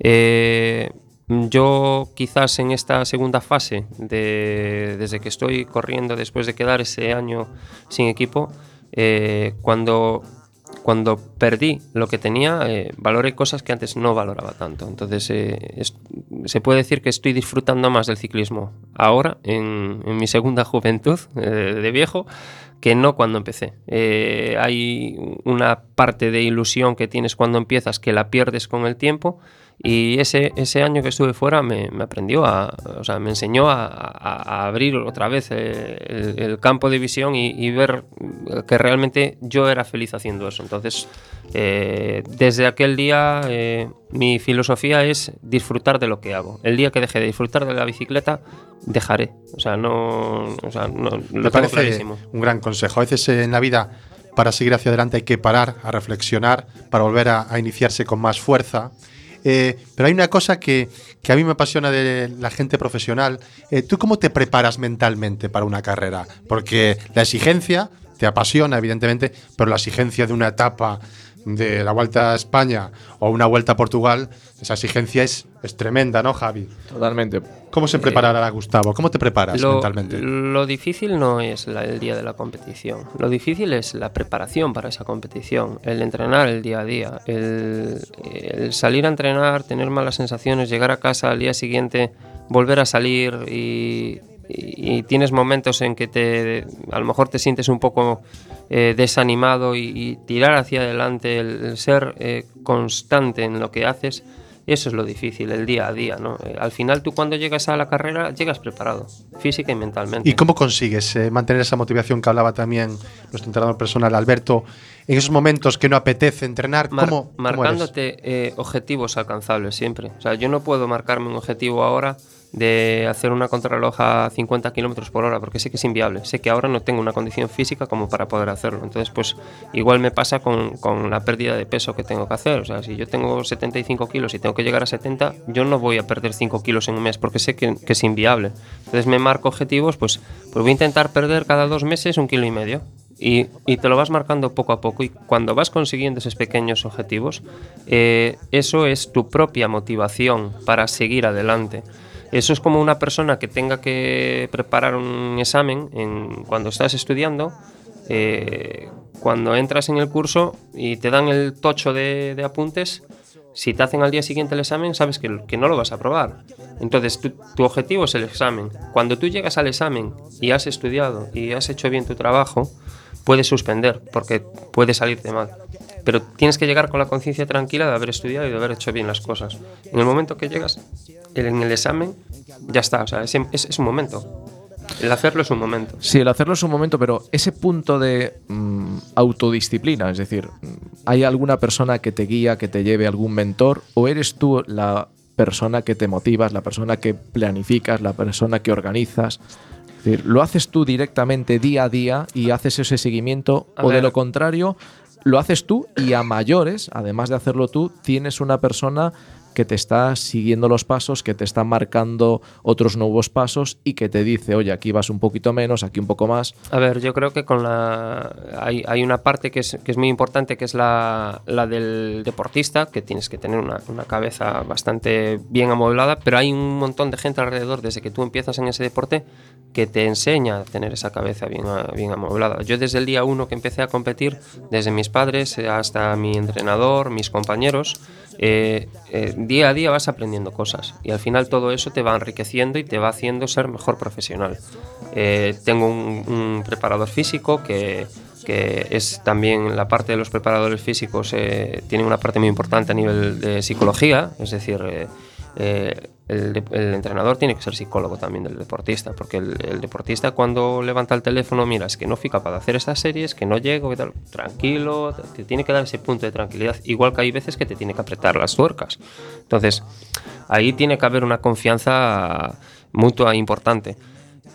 eh, yo quizás en esta segunda fase, de, desde que estoy corriendo después de quedar ese año sin equipo, eh, cuando, cuando perdí lo que tenía, eh, valoré cosas que antes no valoraba tanto. Entonces eh, se puede decir que estoy disfrutando más del ciclismo ahora, en, mi segunda juventud eh, de viejo, que no cuando empecé. Hay una parte de ilusión que tienes cuando empiezas que la pierdes con el tiempo y ese, ese año que estuve fuera me, me aprendió a, o sea, me enseñó a, a- a abrir otra vez eh, el, el campo de visión y, y ver que realmente yo era feliz haciendo eso. Entonces, eh, desde aquel día eh, mi filosofía es disfrutar de lo que hago. El día que deje de disfrutar de la bicicleta, dejaré. O sea, no, o sea, no lo
Me parece
clarísimo.
un gran consejo. A veces en la vida, para seguir hacia adelante, hay que parar, a reflexionar, para volver a, a iniciarse con más fuerza. Eh, pero hay una cosa que, que a mí me apasiona de la gente profesional. Eh, ¿Tú cómo te preparas mentalmente para una carrera? Porque la exigencia te apasiona, evidentemente, pero la exigencia de una etapa de la Vuelta a España o una Vuelta a Portugal, esa exigencia es, es tremenda, ¿no, Javi?
Totalmente.
¿Cómo se preparará Gustavo? ¿Cómo te preparas
Lo,
mentalmente?
lo difícil no es la- el día de la competición. Lo difícil es la preparación para esa competición, el entrenar el día a día, el, el salir a entrenar, tener malas sensaciones, llegar a casa al día siguiente, volver a salir y, y- y tienes momentos en que te, a lo mejor te sientes un poco eh, desanimado y, y tirar hacia adelante, el, el ser eh, constante en lo que haces Eso es lo difícil, el día a día, ¿no? Eh, al final tú cuando llegas a la carrera llegas preparado, física y mentalmente.
¿Y cómo consigues mantener esa motivación que hablaba también nuestro entrenador personal, Alberto, en esos momentos que no apetece entrenar?
Mar-
¿Cómo, cómo eres?
marcándote objetivos alcanzables siempre. O sea, yo no puedo marcarme un objetivo ahora de hacer una contrarreloj a 50 kilómetros por hora porque sé que es inviable. Sé que ahora no tengo una condición física como para poder hacerlo. Entonces, pues igual me pasa con, con la pérdida de peso que tengo que hacer. O sea, si yo tengo 75 kilos y tengo que llegar a 70, yo no voy a perder 5 kilos en un mes porque sé que, es inviable. Entonces me marco objetivos, pues, pues voy a intentar perder cada dos meses un kilo y medio. Y, y te lo vas marcando poco a poco y cuando vas consiguiendo esos pequeños objetivos, eh, eso es tu propia motivación para seguir adelante. Eso es como una persona que tenga que preparar un examen en, cuando estás estudiando, eh, cuando entras en el curso y te dan el tocho de, apuntes, si te hacen al día siguiente el examen, sabes que, que no lo vas a aprobar. Entonces, tu, tu objetivo es el examen. Cuando tú llegas al examen y has estudiado y has hecho bien tu trabajo, puedes suspender porque puede salirte mal. Pero tienes que llegar con la conciencia tranquila de haber estudiado y de haber hecho bien las cosas. En el momento que llegas en el examen, ya está. O sea, es, es- es un momento. El hacerlo es un momento.
Sí, el hacerlo es un momento, pero ese punto de mm, autodisciplina, es decir, mm, ¿hay alguna persona que te guía, que te lleve algún mentor? ¿O eres tú la persona que te motivas, la persona que planificas, la persona que organizas? Es decir, ¿lo haces tú directamente día a día y haces ese seguimiento?
A
¿O de lo contrario, lo haces tú y a mayores, además de hacerlo tú, tienes una persona que te está siguiendo los pasos, que te está marcando otros nuevos pasos y que te dice, oye, aquí vas un poquito menos, aquí un poco más.
A ver, yo creo que con la hay, hay una parte que es, que es muy importante, que es la, la del deportista, que tienes que tener una, una cabeza bastante bien amueblada, pero hay un montón de gente alrededor desde que tú empiezas en ese deporte que te enseña a tener esa cabeza bien, bien amueblada. Yo desde el día uno que empecé a competir, desde mis padres hasta mi entrenador, mis compañeros, eh, eh, día a día vas aprendiendo cosas y al final todo eso te va enriqueciendo y te va haciendo ser mejor profesional. Eh, tengo un, un preparador físico que, que es también la parte de los preparadores físicos, eh, tiene una parte muy importante a nivel de psicología, es decir, eh, eh, el, entrenador tiene que ser psicólogo también del deportista, porque el, deportista cuando levanta el teléfono, mira, es que no fui capaz de hacer estas series, que no llego, tal, tranquilo, te tiene que dar ese punto de tranquilidad, igual que hay veces que te tiene que apretar las tuercas. Entonces, ahí tiene que haber una confianza mutua importante.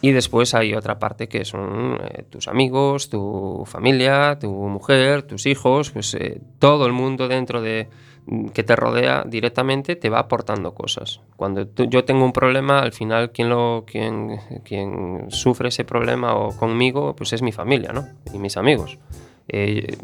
Y después hay otra parte que son eh, tus amigos, tu familia, tu mujer, tus hijos, pues eh, todo el mundo dentro de que te rodea directamente te va aportando cosas. Cuando yo tengo un problema, al final quien lo quien, quien sufre ese problema o conmigo, pues es mi familia, ¿no? Y mis amigos. Eh,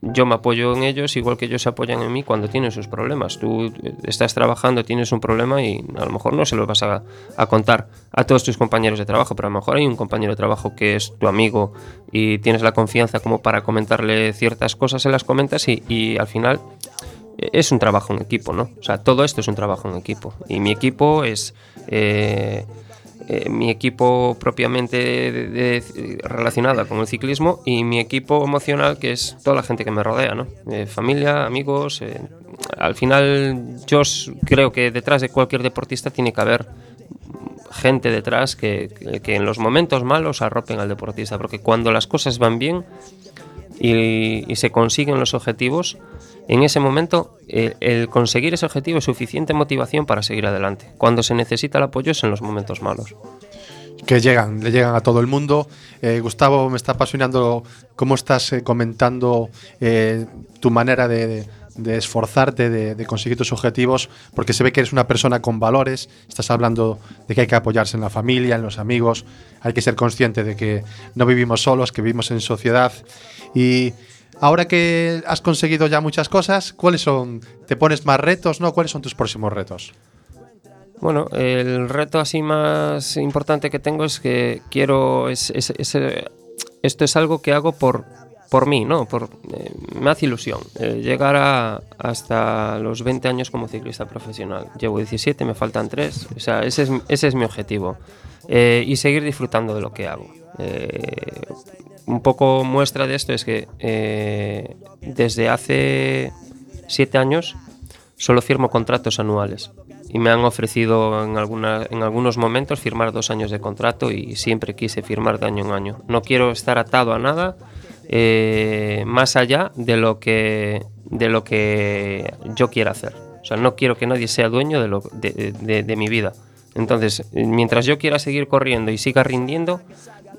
yo me apoyo en ellos igual que ellos se apoyan en mí cuando tienen sus problemas. Tú eh, estás trabajando, tienes un problema y a lo mejor no se lo vas a, contar a todos tus compañeros de trabajo, pero a lo mejor hay un compañero de trabajo que es tu amigo y tienes la confianza como para comentarle ciertas cosas, se las comentas y, al final es un trabajo en equipo, ¿no? O sea, todo esto es un trabajo en equipo. Y mi equipo es eh, eh, mi equipo propiamente de- relacionada con el ciclismo y mi equipo emocional, que es toda la gente que me rodea, ¿no? Eh, familia, amigos. al final, yo creo que detrás de cualquier deportista tiene que haber gente detrás que, que- en los momentos malos arropen al deportista, porque cuando las cosas van bien y se consiguen los objetivos, en ese momento el conseguir ese objetivo es suficiente motivación para seguir adelante. Cuando se necesita el apoyo es en los momentos malos.
que llegan, le llegan a todo el mundo. Eh, Gustavo, me está apasionando cómo estás eh, comentando eh, tu manera de esforzarte, de, de conseguir tus objetivos, porque se ve que eres una persona con valores. Estás hablando de que hay que apoyarse en la familia, en los amigos. Hay que ser consciente de que no vivimos solos, que vivimos en sociedad. Y ahora que has conseguido ya muchas cosas, ¿cuáles son? ¿Te pones más retos? ¿No? ¿Cuáles son tus próximos retos?
Bueno, el reto así más importante que tengo es que quiero. Es, eh, esto es algo que hago por, por mí, ¿no? Por, eh, me hace ilusión eh, llegar a, hasta los 20 años como ciclista profesional. Llevo 17, me faltan 3. O sea, ese es, ese es mi objetivo. Y seguir disfrutando de lo que hago. Un poco muestra de esto es que eh, desde hace 7 años solo firmo contratos anuales. Y me han ofrecido en, alguna, en algunos momentos firmar dos años de contrato y siempre quise firmar de año en año. No quiero estar atado a nada eh, más allá de lo, que, de lo que yo quiera hacer. O sea, no quiero que nadie sea dueño de, lo, de- de mi vida. Entonces, mientras yo quiera seguir corriendo y siga rindiendo,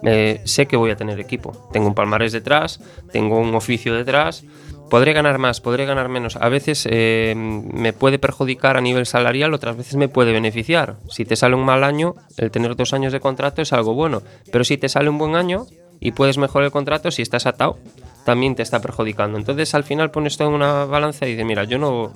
eh, sé que voy a tener equipo. Tengo un palmarés detrás, tengo un oficio detrás. Podré ganar más, podré ganar menos. A veces eh, me puede perjudicar a nivel salarial, otras veces me puede beneficiar. Si te sale un mal año, el tener dos años de contrato es algo bueno. Pero si te sale un buen año y puedes mejorar el contrato, si estás atado, también te está perjudicando. Entonces al final pones todo en una balanza y dices, mira, yo no,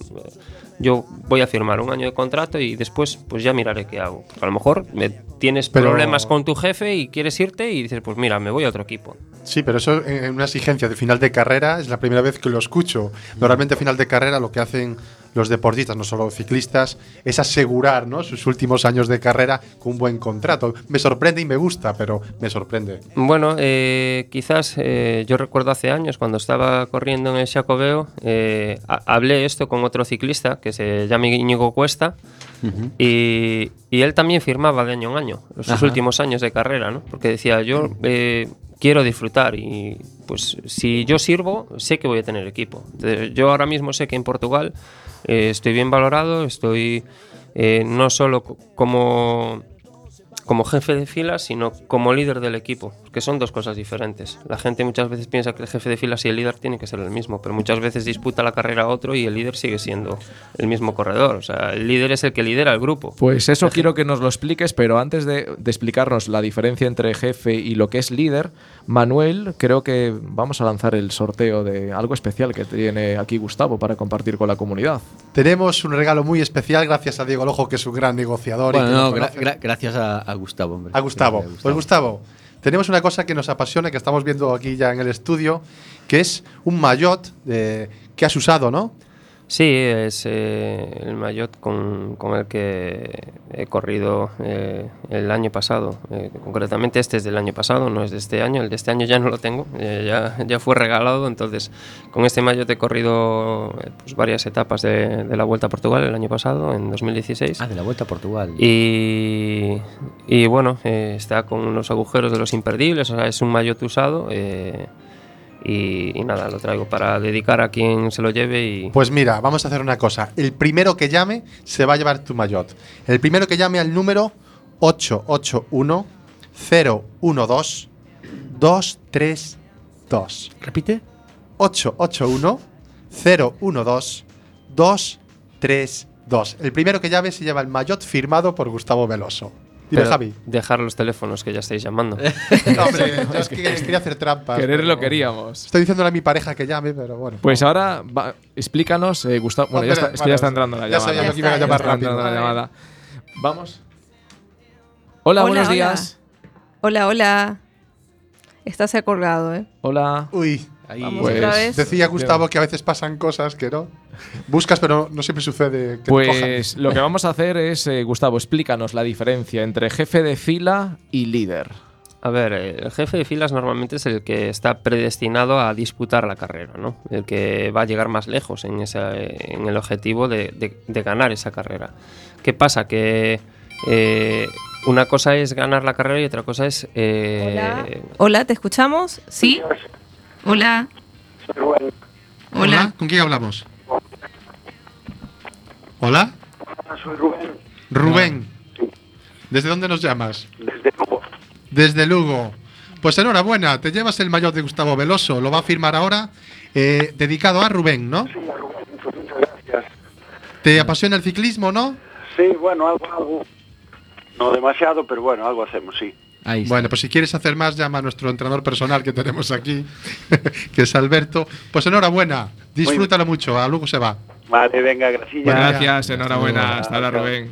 yo voy a firmar un año de contrato y después pues ya miraré qué hago. Porque a lo mejor me- tienes
Pero-
problemas con tu jefe y quieres irte y dices, pues mira, me voy a otro equipo.
Sí, pero eso en en una exigencia de final de carrera es la primera vez que lo escucho. Normalmente a final de carrera lo que hacen los deportistas, no solo ciclistas, es asegurar ¿no? sus últimos años de carrera con un buen contrato. Me sorprende y me gusta, pero me sorprende.
Bueno, eh, quizás eh, yo recuerdo hace años cuando estaba corriendo en el Xacobeo, eh, ha- hablé esto con otro ciclista que se llama Íñigo Cuesta y, y él también firmaba de año en año, sus
Ajá.
últimos años de carrera, ¿no? Porque decía, yo eh, quiero disfrutar y pues si yo sirvo, sé que voy a tener equipo. Entonces, yo ahora mismo sé que en Portugal eh, estoy bien valorado, estoy eh, no solo co- como como jefe de filas, sino como líder del equipo, que son dos cosas diferentes. La gente muchas veces piensa que el jefe de filas y el líder tienen que ser el mismo, pero muchas veces disputa la carrera a otro y el líder sigue siendo el mismo corredor. O sea, el líder es el que lidera el grupo.
Pues eso quiero que nos lo expliques, pero antes de, de explicarnos la diferencia entre jefe y lo que es líder, Manuel, creo que vamos a lanzar el sorteo de algo especial que tiene aquí Gustavo para compartir con la comunidad.
Tenemos un regalo muy especial gracias a Diego Lojo, que es un gran negociador.
Bueno, no, gra- gra- gracias a, a Gustavo, hombre.
A Gustavo.
Gracias
Pues Gustavo, tenemos una cosa que nos apasiona, que estamos viendo aquí ya en el estudio, que es un maillot eh, que has usado, ¿no?
Sí, es eh, el maillot con, con el que he corrido eh, el año pasado. Eh, concretamente este es del año pasado, no es de este año. El de este año ya no lo tengo, eh, ya, ya fue regalado. Entonces, con este maillot he corrido eh, pues, varias etapas de, de la Vuelta a Portugal el año pasado, en 2016.
Ah, de la Vuelta a Portugal.
Y, y bueno, eh, está con unos agujeros de los imperdibles, o sea, es un maillot usado. eh, y, y nada, lo traigo para dedicar a quien se lo lleve y...
Pues mira, vamos a hacer una cosa. El primero que llame se va a llevar tu maillot. El primero que llame al número 881 012 232.
¿Repite?
881 012 232. El primero que llame se lleva el maillot firmado por Gustavo Veloso. Dime, Javi.
Dejar los teléfonos que ya estáis llamando.
No, hombre, yo es que quería hacer trampas.
Quererlo
pero-
queríamos.
Estoy diciéndole a mi pareja que llame, pero bueno.
Pues ahora va- explícanos, eh, Gustavo. Bueno, ya está, es que ya está entrando la
ya
llamada.
sabía
que iba a
Ya
llamar
está
rápido.
entrando la llamada. Vamos. Hola,
Hola,
buenos
hola.
días.
Hola, hola. Ha colgado, ¿eh?
Hola.
Uy,
Ahí.
Vamos
Pues-
otra vez.
decía Gustavo que a veces pasan cosas que no. Buscas, pero no siempre sucede que te cojan.
Pues lo que vamos a hacer es, eh, Gustavo, explícanos la diferencia entre jefe de fila y líder.
A ver, el jefe de filas normalmente es el que está predestinado a disputar la carrera, ¿no? El que va a llegar más lejos en, esa- en el objetivo de, de- de ganar esa carrera. ¿Qué pasa? Que eh, una cosa es ganar la carrera y otra cosa es... eh,
Hola. Hola, ¿te escuchamos? ¿Sí? Hola. Hola.
¿Con quién hablamos? Hola.
Soy Rubén,
Rubén. ¿Desde dónde nos llamas?
desde Lugo.
Desde Lugo. Pues enhorabuena, te llevas el mayor de Gustavo Veloso, lo va a firmar ahora, eh, dedicado a Rubén, ¿no?
Sí, a Rubén, pues muchas gracias.
¿Te apasiona el ciclismo, no?
Sí, bueno, algo, algo. No demasiado, pero bueno, algo hacemos, sí.
Ahí.
Bueno, pues si quieres hacer más, llama a nuestro entrenador personal que tenemos aquí, que es Alberto. Pues enhorabuena, disfrútalo mucho, a Lugo se va.
Vale, venga, gracias.
Bueno,
Gracias, enhorabuena. Hasta ahora, Rubén.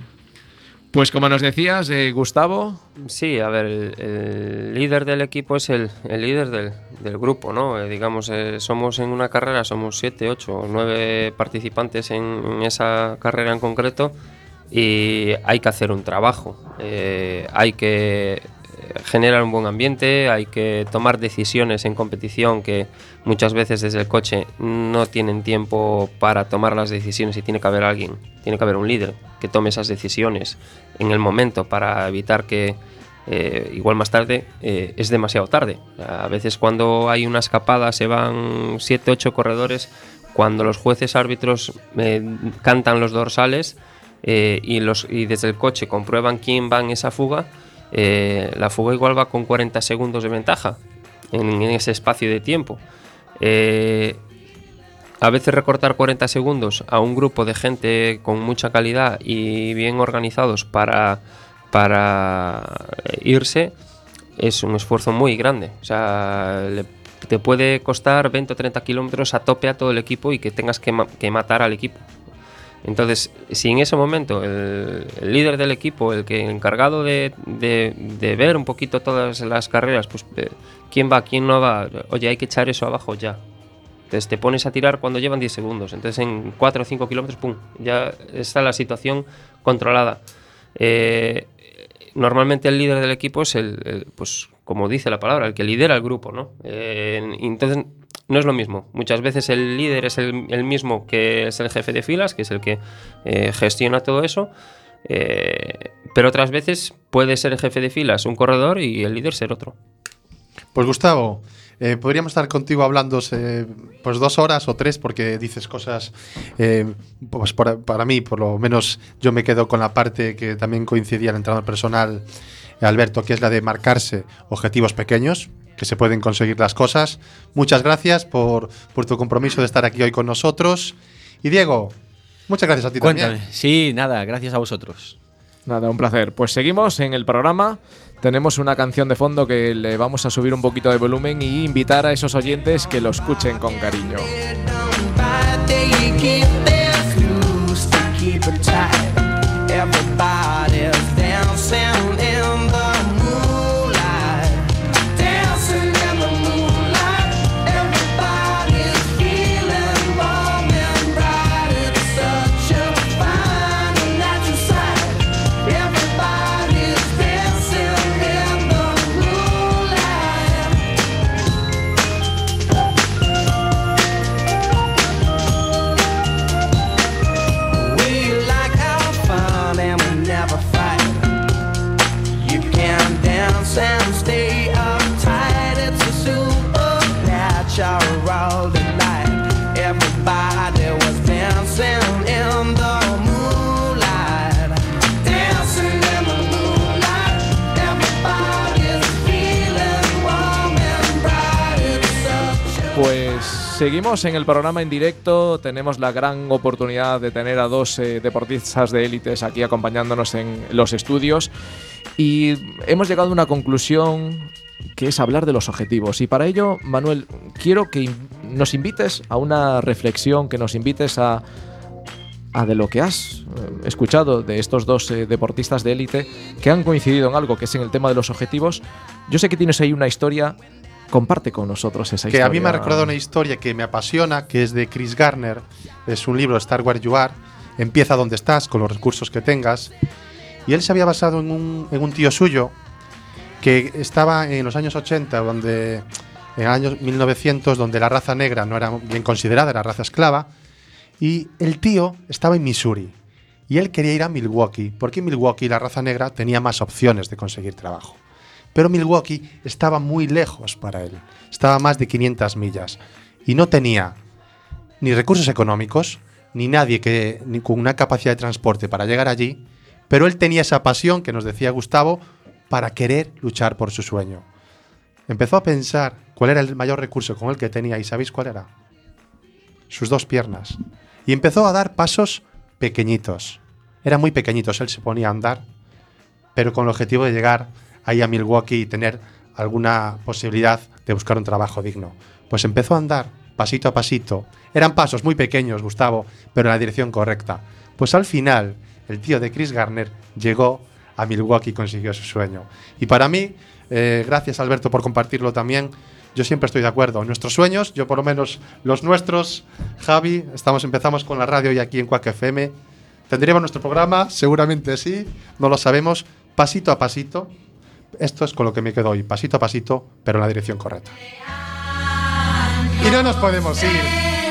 Pues como nos decías, eh, Gustavo,
Sí, a ver, el, el líder del equipo es el, el líder del, del grupo, ¿no? Eh, digamos, eh, somos en una carrera, somos siete, ocho, o nueve participantes en, en esa carrera en concreto y hay que hacer un trabajo. Eh, hay que generar un buen ambiente, hay que tomar decisiones en competición que muchas veces desde el coche no tienen tiempo para tomar las decisiones y tiene que haber alguien, tiene que haber un líder que tome esas decisiones en el momento para evitar que eh, igual más tarde eh, es demasiado tarde. A veces cuando hay una escapada se van 7, 8 corredores, cuando los jueces árbitros eh, cantan los dorsales y, los, y desde el coche comprueban quién va en esa fuga, eh, la fuga igual va con 40 segundos de ventaja en, ese espacio de tiempo. Eh, a veces recortar 40 segundos a un grupo de gente con mucha calidad y bien organizados para, para irse es un esfuerzo muy grande. O sea, te puede costar 20 o 30 kilómetros a tope a todo el equipo y que tengas que matar al equipo. Entonces, si en ese momento el, el líder del equipo, el que encargado de, de- de ver un poquito todas las carreras, pues eh, quién va, quién no va, oye, hay que echar eso abajo ya. Entonces te pones a tirar cuando llevan 10 segundos. Entonces en 4 o 5 kilómetros, ¡pum! Ya está la situación controlada. Eh, normalmente el líder del equipo es el, el, pues como dice la palabra, el que lidera el grupo, ¿no? Eh, entonces no es lo mismo. Muchas veces el líder es el, mismo que es el jefe de filas, que es el que eh, gestiona todo eso. eh, pero otras veces puede ser el jefe de filas un corredor y el líder ser otro.
Pues Gustavo, eh, podríamos estar contigo hablando pues dos horas o tres porque dices cosas, pues por- para mí por lo menos yo me quedo con la parte que también coincidía el entrenador personal Alberto, que es la de marcarse objetivos pequeños, que se pueden conseguir las cosas. Muchas gracias por, por tu compromiso de estar aquí hoy con nosotros. Y Diego, muchas gracias a ti
Cuéntame.
también.
Sí, nada, gracias a vosotros.
Nada, un placer. Pues seguimos en el programa. Tenemos una canción de fondo que le vamos a subir un poquito de volumen y invitar a esos oyentes que lo escuchen con cariño. Seguimos en el programa en directo. Tenemos la gran oportunidad de tener a dos eh, deportistas de élites aquí acompañándonos en los estudios. Y hemos llegado a una conclusión que es hablar de los objetivos. Y para ello, Manuel, quiero que nos invites a una reflexión, que nos invites a, a de lo que has eh, escuchado de estos dos eh, deportistas de élite que han coincidido en algo que es en el tema de los objetivos. Yo sé que tienes ahí una historia. Comparte con nosotros esa
Que
historia.
a mí me ha recordado una historia que me apasiona, que es de Chris Garner. Es un libro, Star Where You Are. Empieza donde estás, con los recursos que tengas. Y él se había basado en un, en un tío suyo que estaba en los años 80, donde en el año 1900, donde la raza negra no era bien considerada, era raza esclava. Y el tío estaba en Missouri. Y él quería ir a Milwaukee, porque en Milwaukee la raza negra tenía más opciones de conseguir trabajo. Pero Milwaukee estaba muy lejos para él. Estaba a más de 500 millas. Y no tenía ni recursos económicos, ni nadie que, con una capacidad de transporte para llegar allí. Pero él tenía esa pasión que nos decía Gustavo para querer luchar por su sueño. Empezó a pensar cuál era el mayor recurso con el que tenía y ¿sabéis cuál era? Sus dos piernas. Y empezó a dar pasos pequeñitos. Eran muy pequeñitos, él se ponía a andar, pero con el objetivo de llegar ahí a Milwaukee y tener alguna posibilidad de buscar un trabajo digno. Pues empezó a andar pasito a pasito. Eran pasos muy pequeños, Gustavo, pero en la dirección correcta. Pues al final, el tío de Chris Garner llegó a Milwaukee y consiguió su sueño. Y para mí, eh, gracias Alberto por compartirlo también, yo siempre estoy de acuerdo. Nuestros sueños, yo por lo menos los nuestros, Javi, estamos, empezamos con la radio y aquí en Quack FM. ¿Tendríamos nuestro programa? Seguramente sí, no lo sabemos, pasito a pasito, Esto es con lo que me quedo hoy, pasito a pasito, pero en la dirección correcta. Y no nos podemos ir.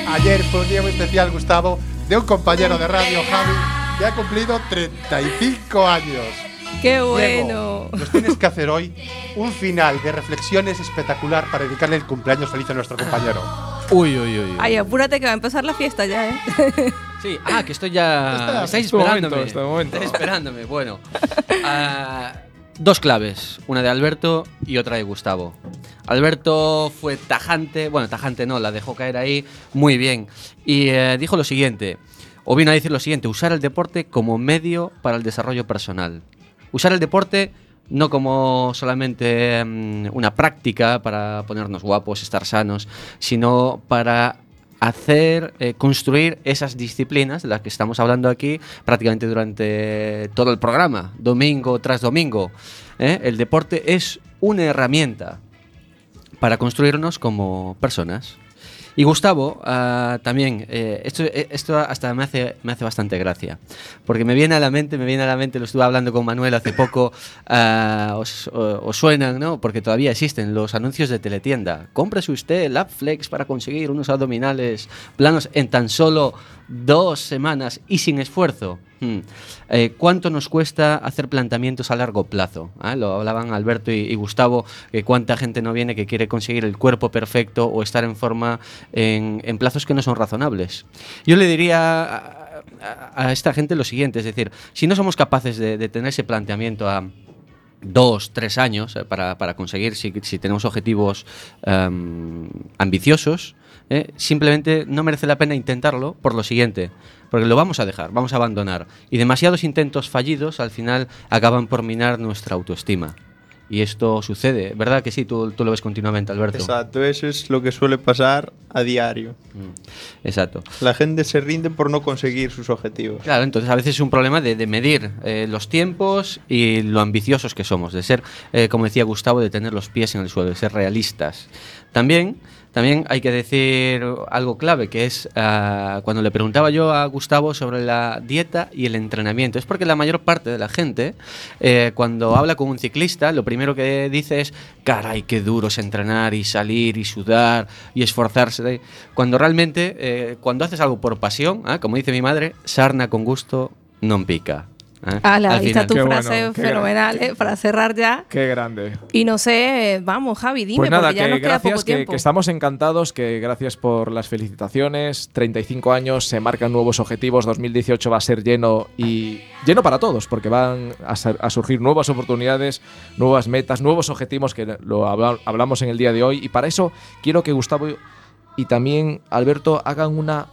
Ayer fue un día muy especial, Gustavo, de un compañero de radio, Javi, que ha cumplido 35 años.
¡Qué bueno!
nos tienes que hacer hoy un final de reflexiones espectacular para dedicarle el cumpleaños feliz a nuestro compañero.
Uy, uy, uy. uy.
Ay, apúrate que va a empezar la fiesta ya, ¿eh?
Sí, ah, que estoy ya.
Está-
Estáis
momento,
esperándome.
momento.
Estáis esperándome. Bueno. Ah, dos claves, una de Alberto y otra de Gustavo. Alberto fue tajante, bueno, tajante no, la dejó caer ahí muy bien. Y eh, dijo lo siguiente, o vino a decir lo siguiente, usar el deporte como medio para el desarrollo personal. Usar el deporte no como solamente mm, una práctica para ponernos guapos, estar sanos, sino para hacer, eh, construir esas disciplinas de las que estamos hablando aquí prácticamente durante todo el programa, domingo tras domingo. ¿eh? El deporte es una herramienta para construirnos como personas. Y Gustavo, ah, también, eh, esto, eh, esto hasta me hace, me hace bastante gracia, porque me viene a la mente, me viene a la mente, lo estuve hablando con Manuel hace poco, ah, os, os suenan, ¿no? Porque todavía existen los anuncios de teletienda. Cómprese usted el Flex para conseguir unos abdominales planos en tan solo dos semanas y sin esfuerzo. Hmm. Eh, ¿Cuánto nos cuesta hacer planteamientos a largo plazo? Ah, Lo hablaban Alberto y, Gustavo, que cuánta gente no viene que quiere conseguir el cuerpo perfecto o estar en forma en, plazos que no son razonables. Yo le diría a, esta gente lo siguiente, es decir, si no somos capaces de, tener ese planteamiento a dos, tres años eh, para, conseguir, si, si tenemos objetivos em, ambiciosos, eh, simplemente no merece la pena intentarlo por lo siguiente, porque lo vamos a dejar, vamos a abandonar. Y demasiados intentos fallidos al final acaban por minar nuestra autoestima. Y esto sucede, ¿verdad que sí? Tú, tú lo ves continuamente, Alberto.
Exacto, eso es lo que suele pasar a diario.
Mm, Exacto.
La gente se rinde por no conseguir sus objetivos.
Claro, entonces a veces es un problema de, de medir eh, los tiempos y lo ambiciosos que somos, de ser, eh, como decía Gustavo, de tener los pies en el suelo, de ser realistas. También, también hay que decir algo clave, que es ah, cuando le preguntaba yo a Gustavo sobre la dieta y el entrenamiento. Es porque la mayor parte de la gente, eh, cuando habla con un ciclista, lo primero que dice es, caray, qué duro es entrenar y salir y sudar y esforzarse. Cuando realmente, eh, cuando haces algo por pasión, ah, como dice mi madre, sarna con gusto no pica. ¿Eh?
Ala,
Al
ahí está tu
Qué
frase
bueno,
fenomenal, ¿eh? Para cerrar ya.
Qué grande.
Y no sé, vamos, Javi, dime,
pues nada,
porque ya
que
nos queda
gracias,
poco
que,
tiempo.
que estamos encantados, que gracias por las felicitaciones. 35 años, se marcan nuevos objetivos, 2018 va a ser lleno y lleno para todos, porque van a, ser- a surgir nuevas oportunidades, nuevas metas, nuevos objetivos que lo habla- hablamos en el día de hoy. Y para eso quiero que Gustavo y también Alberto hagan una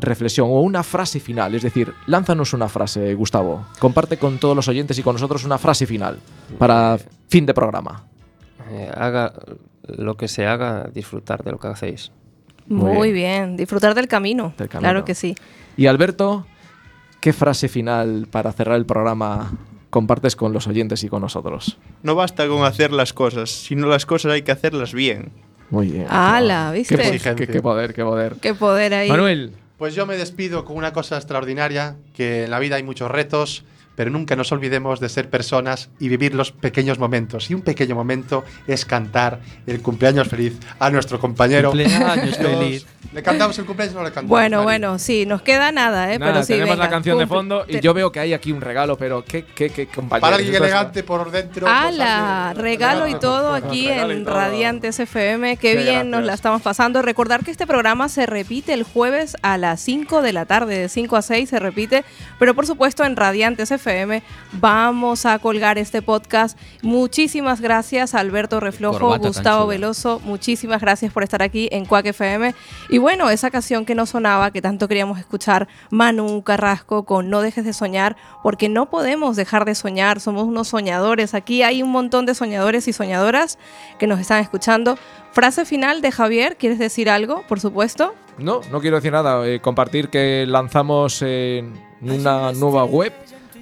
reflexión o una frase final. Es decir, lánzanos una frase, Gustavo. Comparte con todos los oyentes y con nosotros una frase final para fin de programa.
Eh, haga lo que se haga, disfrutar de lo que hacéis.
Muy
Muy bien. disfrutar del camino.
Del camino.
Claro que sí.
Y Alberto, ¿qué frase final para cerrar el programa compartes con los oyentes y con nosotros?
No basta con hacer las cosas, sino las cosas hay que hacerlas bien.
Muy bien.
¡Hala! ¿viste?
Qué poder, qué poder.
Qué poder ahí.
Manuel,
Pues yo me despido con una cosa extraordinaria, que en la vida hay muchos retos, pero nunca nos olvidemos de ser personas y vivir los pequeños momentos. Y un pequeño momento es cantar el cumpleaños feliz a nuestro compañero.
Cumpleaños feliz.
¿Le cantamos el cumpleaños o no le cantamos?
Bueno,
Mari?
bueno, sí, nos queda nada, ¿eh?
nada,
pero sí,
tenemos
venga,
la canción de
cumple-
fondo y
te-
yo veo que hay aquí un regalo, pero qué, qué, qué compañeros.
Para alguien elegante por dentro. pues,
¡Hala!
alguien-
Regalo y todo aquí en
todo.
Radiantes FM. Qué,
Qué
bien nos
gracias.
la estamos pasando. Recordar que este programa se repite el jueves a las 5 de la tarde, de 5 a 6 se repite. Pero por supuesto en Radiantes FM vamos a colgar este podcast. Muchísimas gracias a Alberto Reflojo,
corbata
Gustavo. Veloso. Muchísimas gracias por estar aquí en Cuac FM. Y bueno, esa canción que nos sonaba, que tanto queríamos escuchar, Manu Carrasco con No dejes de soñar, porque no podemos dejar de soñar, somos unos soñadores. Aquí hay un montón de soñadores y soñadoras que nos están escuchando. Frase final de Javier, ¿quieres decir algo, por supuesto?
No, no quiero decir nada. eh, compartir que lanzamos en una nueva web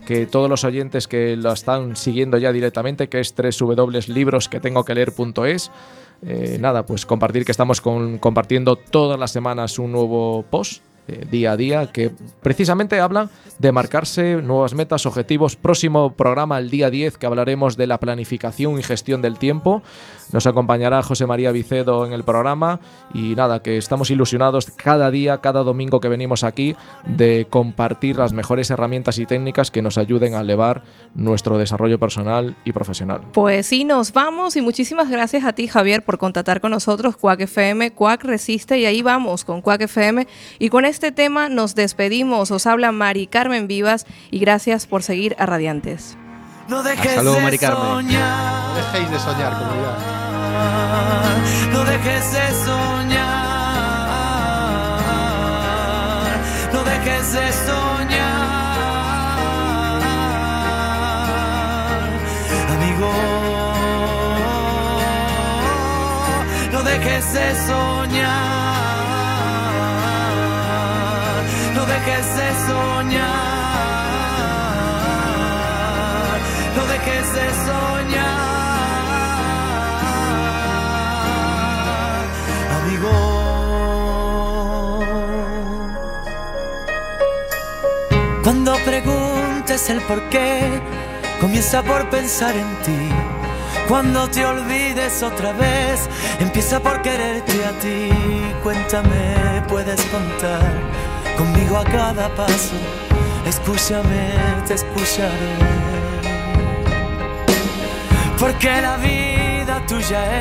que todos los oyentes que lo están siguiendo ya directamente, que es www.librosquetengoqueleer.es. Eh, nada, pues compartir que estamos compartiendo todas las semanas un nuevo post eh, día a día, que precisamente hablan de marcarse nuevas metas, objetivos. Próximo programa, el día 10, que hablaremos de la planificación y gestión del tiempo. Nos acompañará José María Vicedo en el programa y nada, que estamos ilusionados cada día, cada domingo que venimos aquí, de compartir las mejores herramientas y técnicas que nos ayuden a elevar nuestro desarrollo personal y profesional.
Pues sí, nos vamos y muchísimas gracias a ti, Javier, por contactar con nosotros, Cuac FM, Cuac resiste y ahí vamos con Cuac FM. Y con este tema nos despedimos. Os habla Mari Carmen Vivas y gracias por seguir a Radiantes.
No dejes
Hasta luego, Mari Carmen.
soñar.
No dejéis de soñar, comunidad.
No dejes de soñar. No dejes de soñar. Amigo. No dejes de soñar. Dejes de soñar. No dejes de soñar, amigo. Cuando preguntes el por qué, comienza por pensar en ti. Cuando te olvides otra vez, empieza por quererte a ti. Cuéntame, puedes contar conmigo a cada paso. Escúchame, te escucharé. Porque la vida tuya es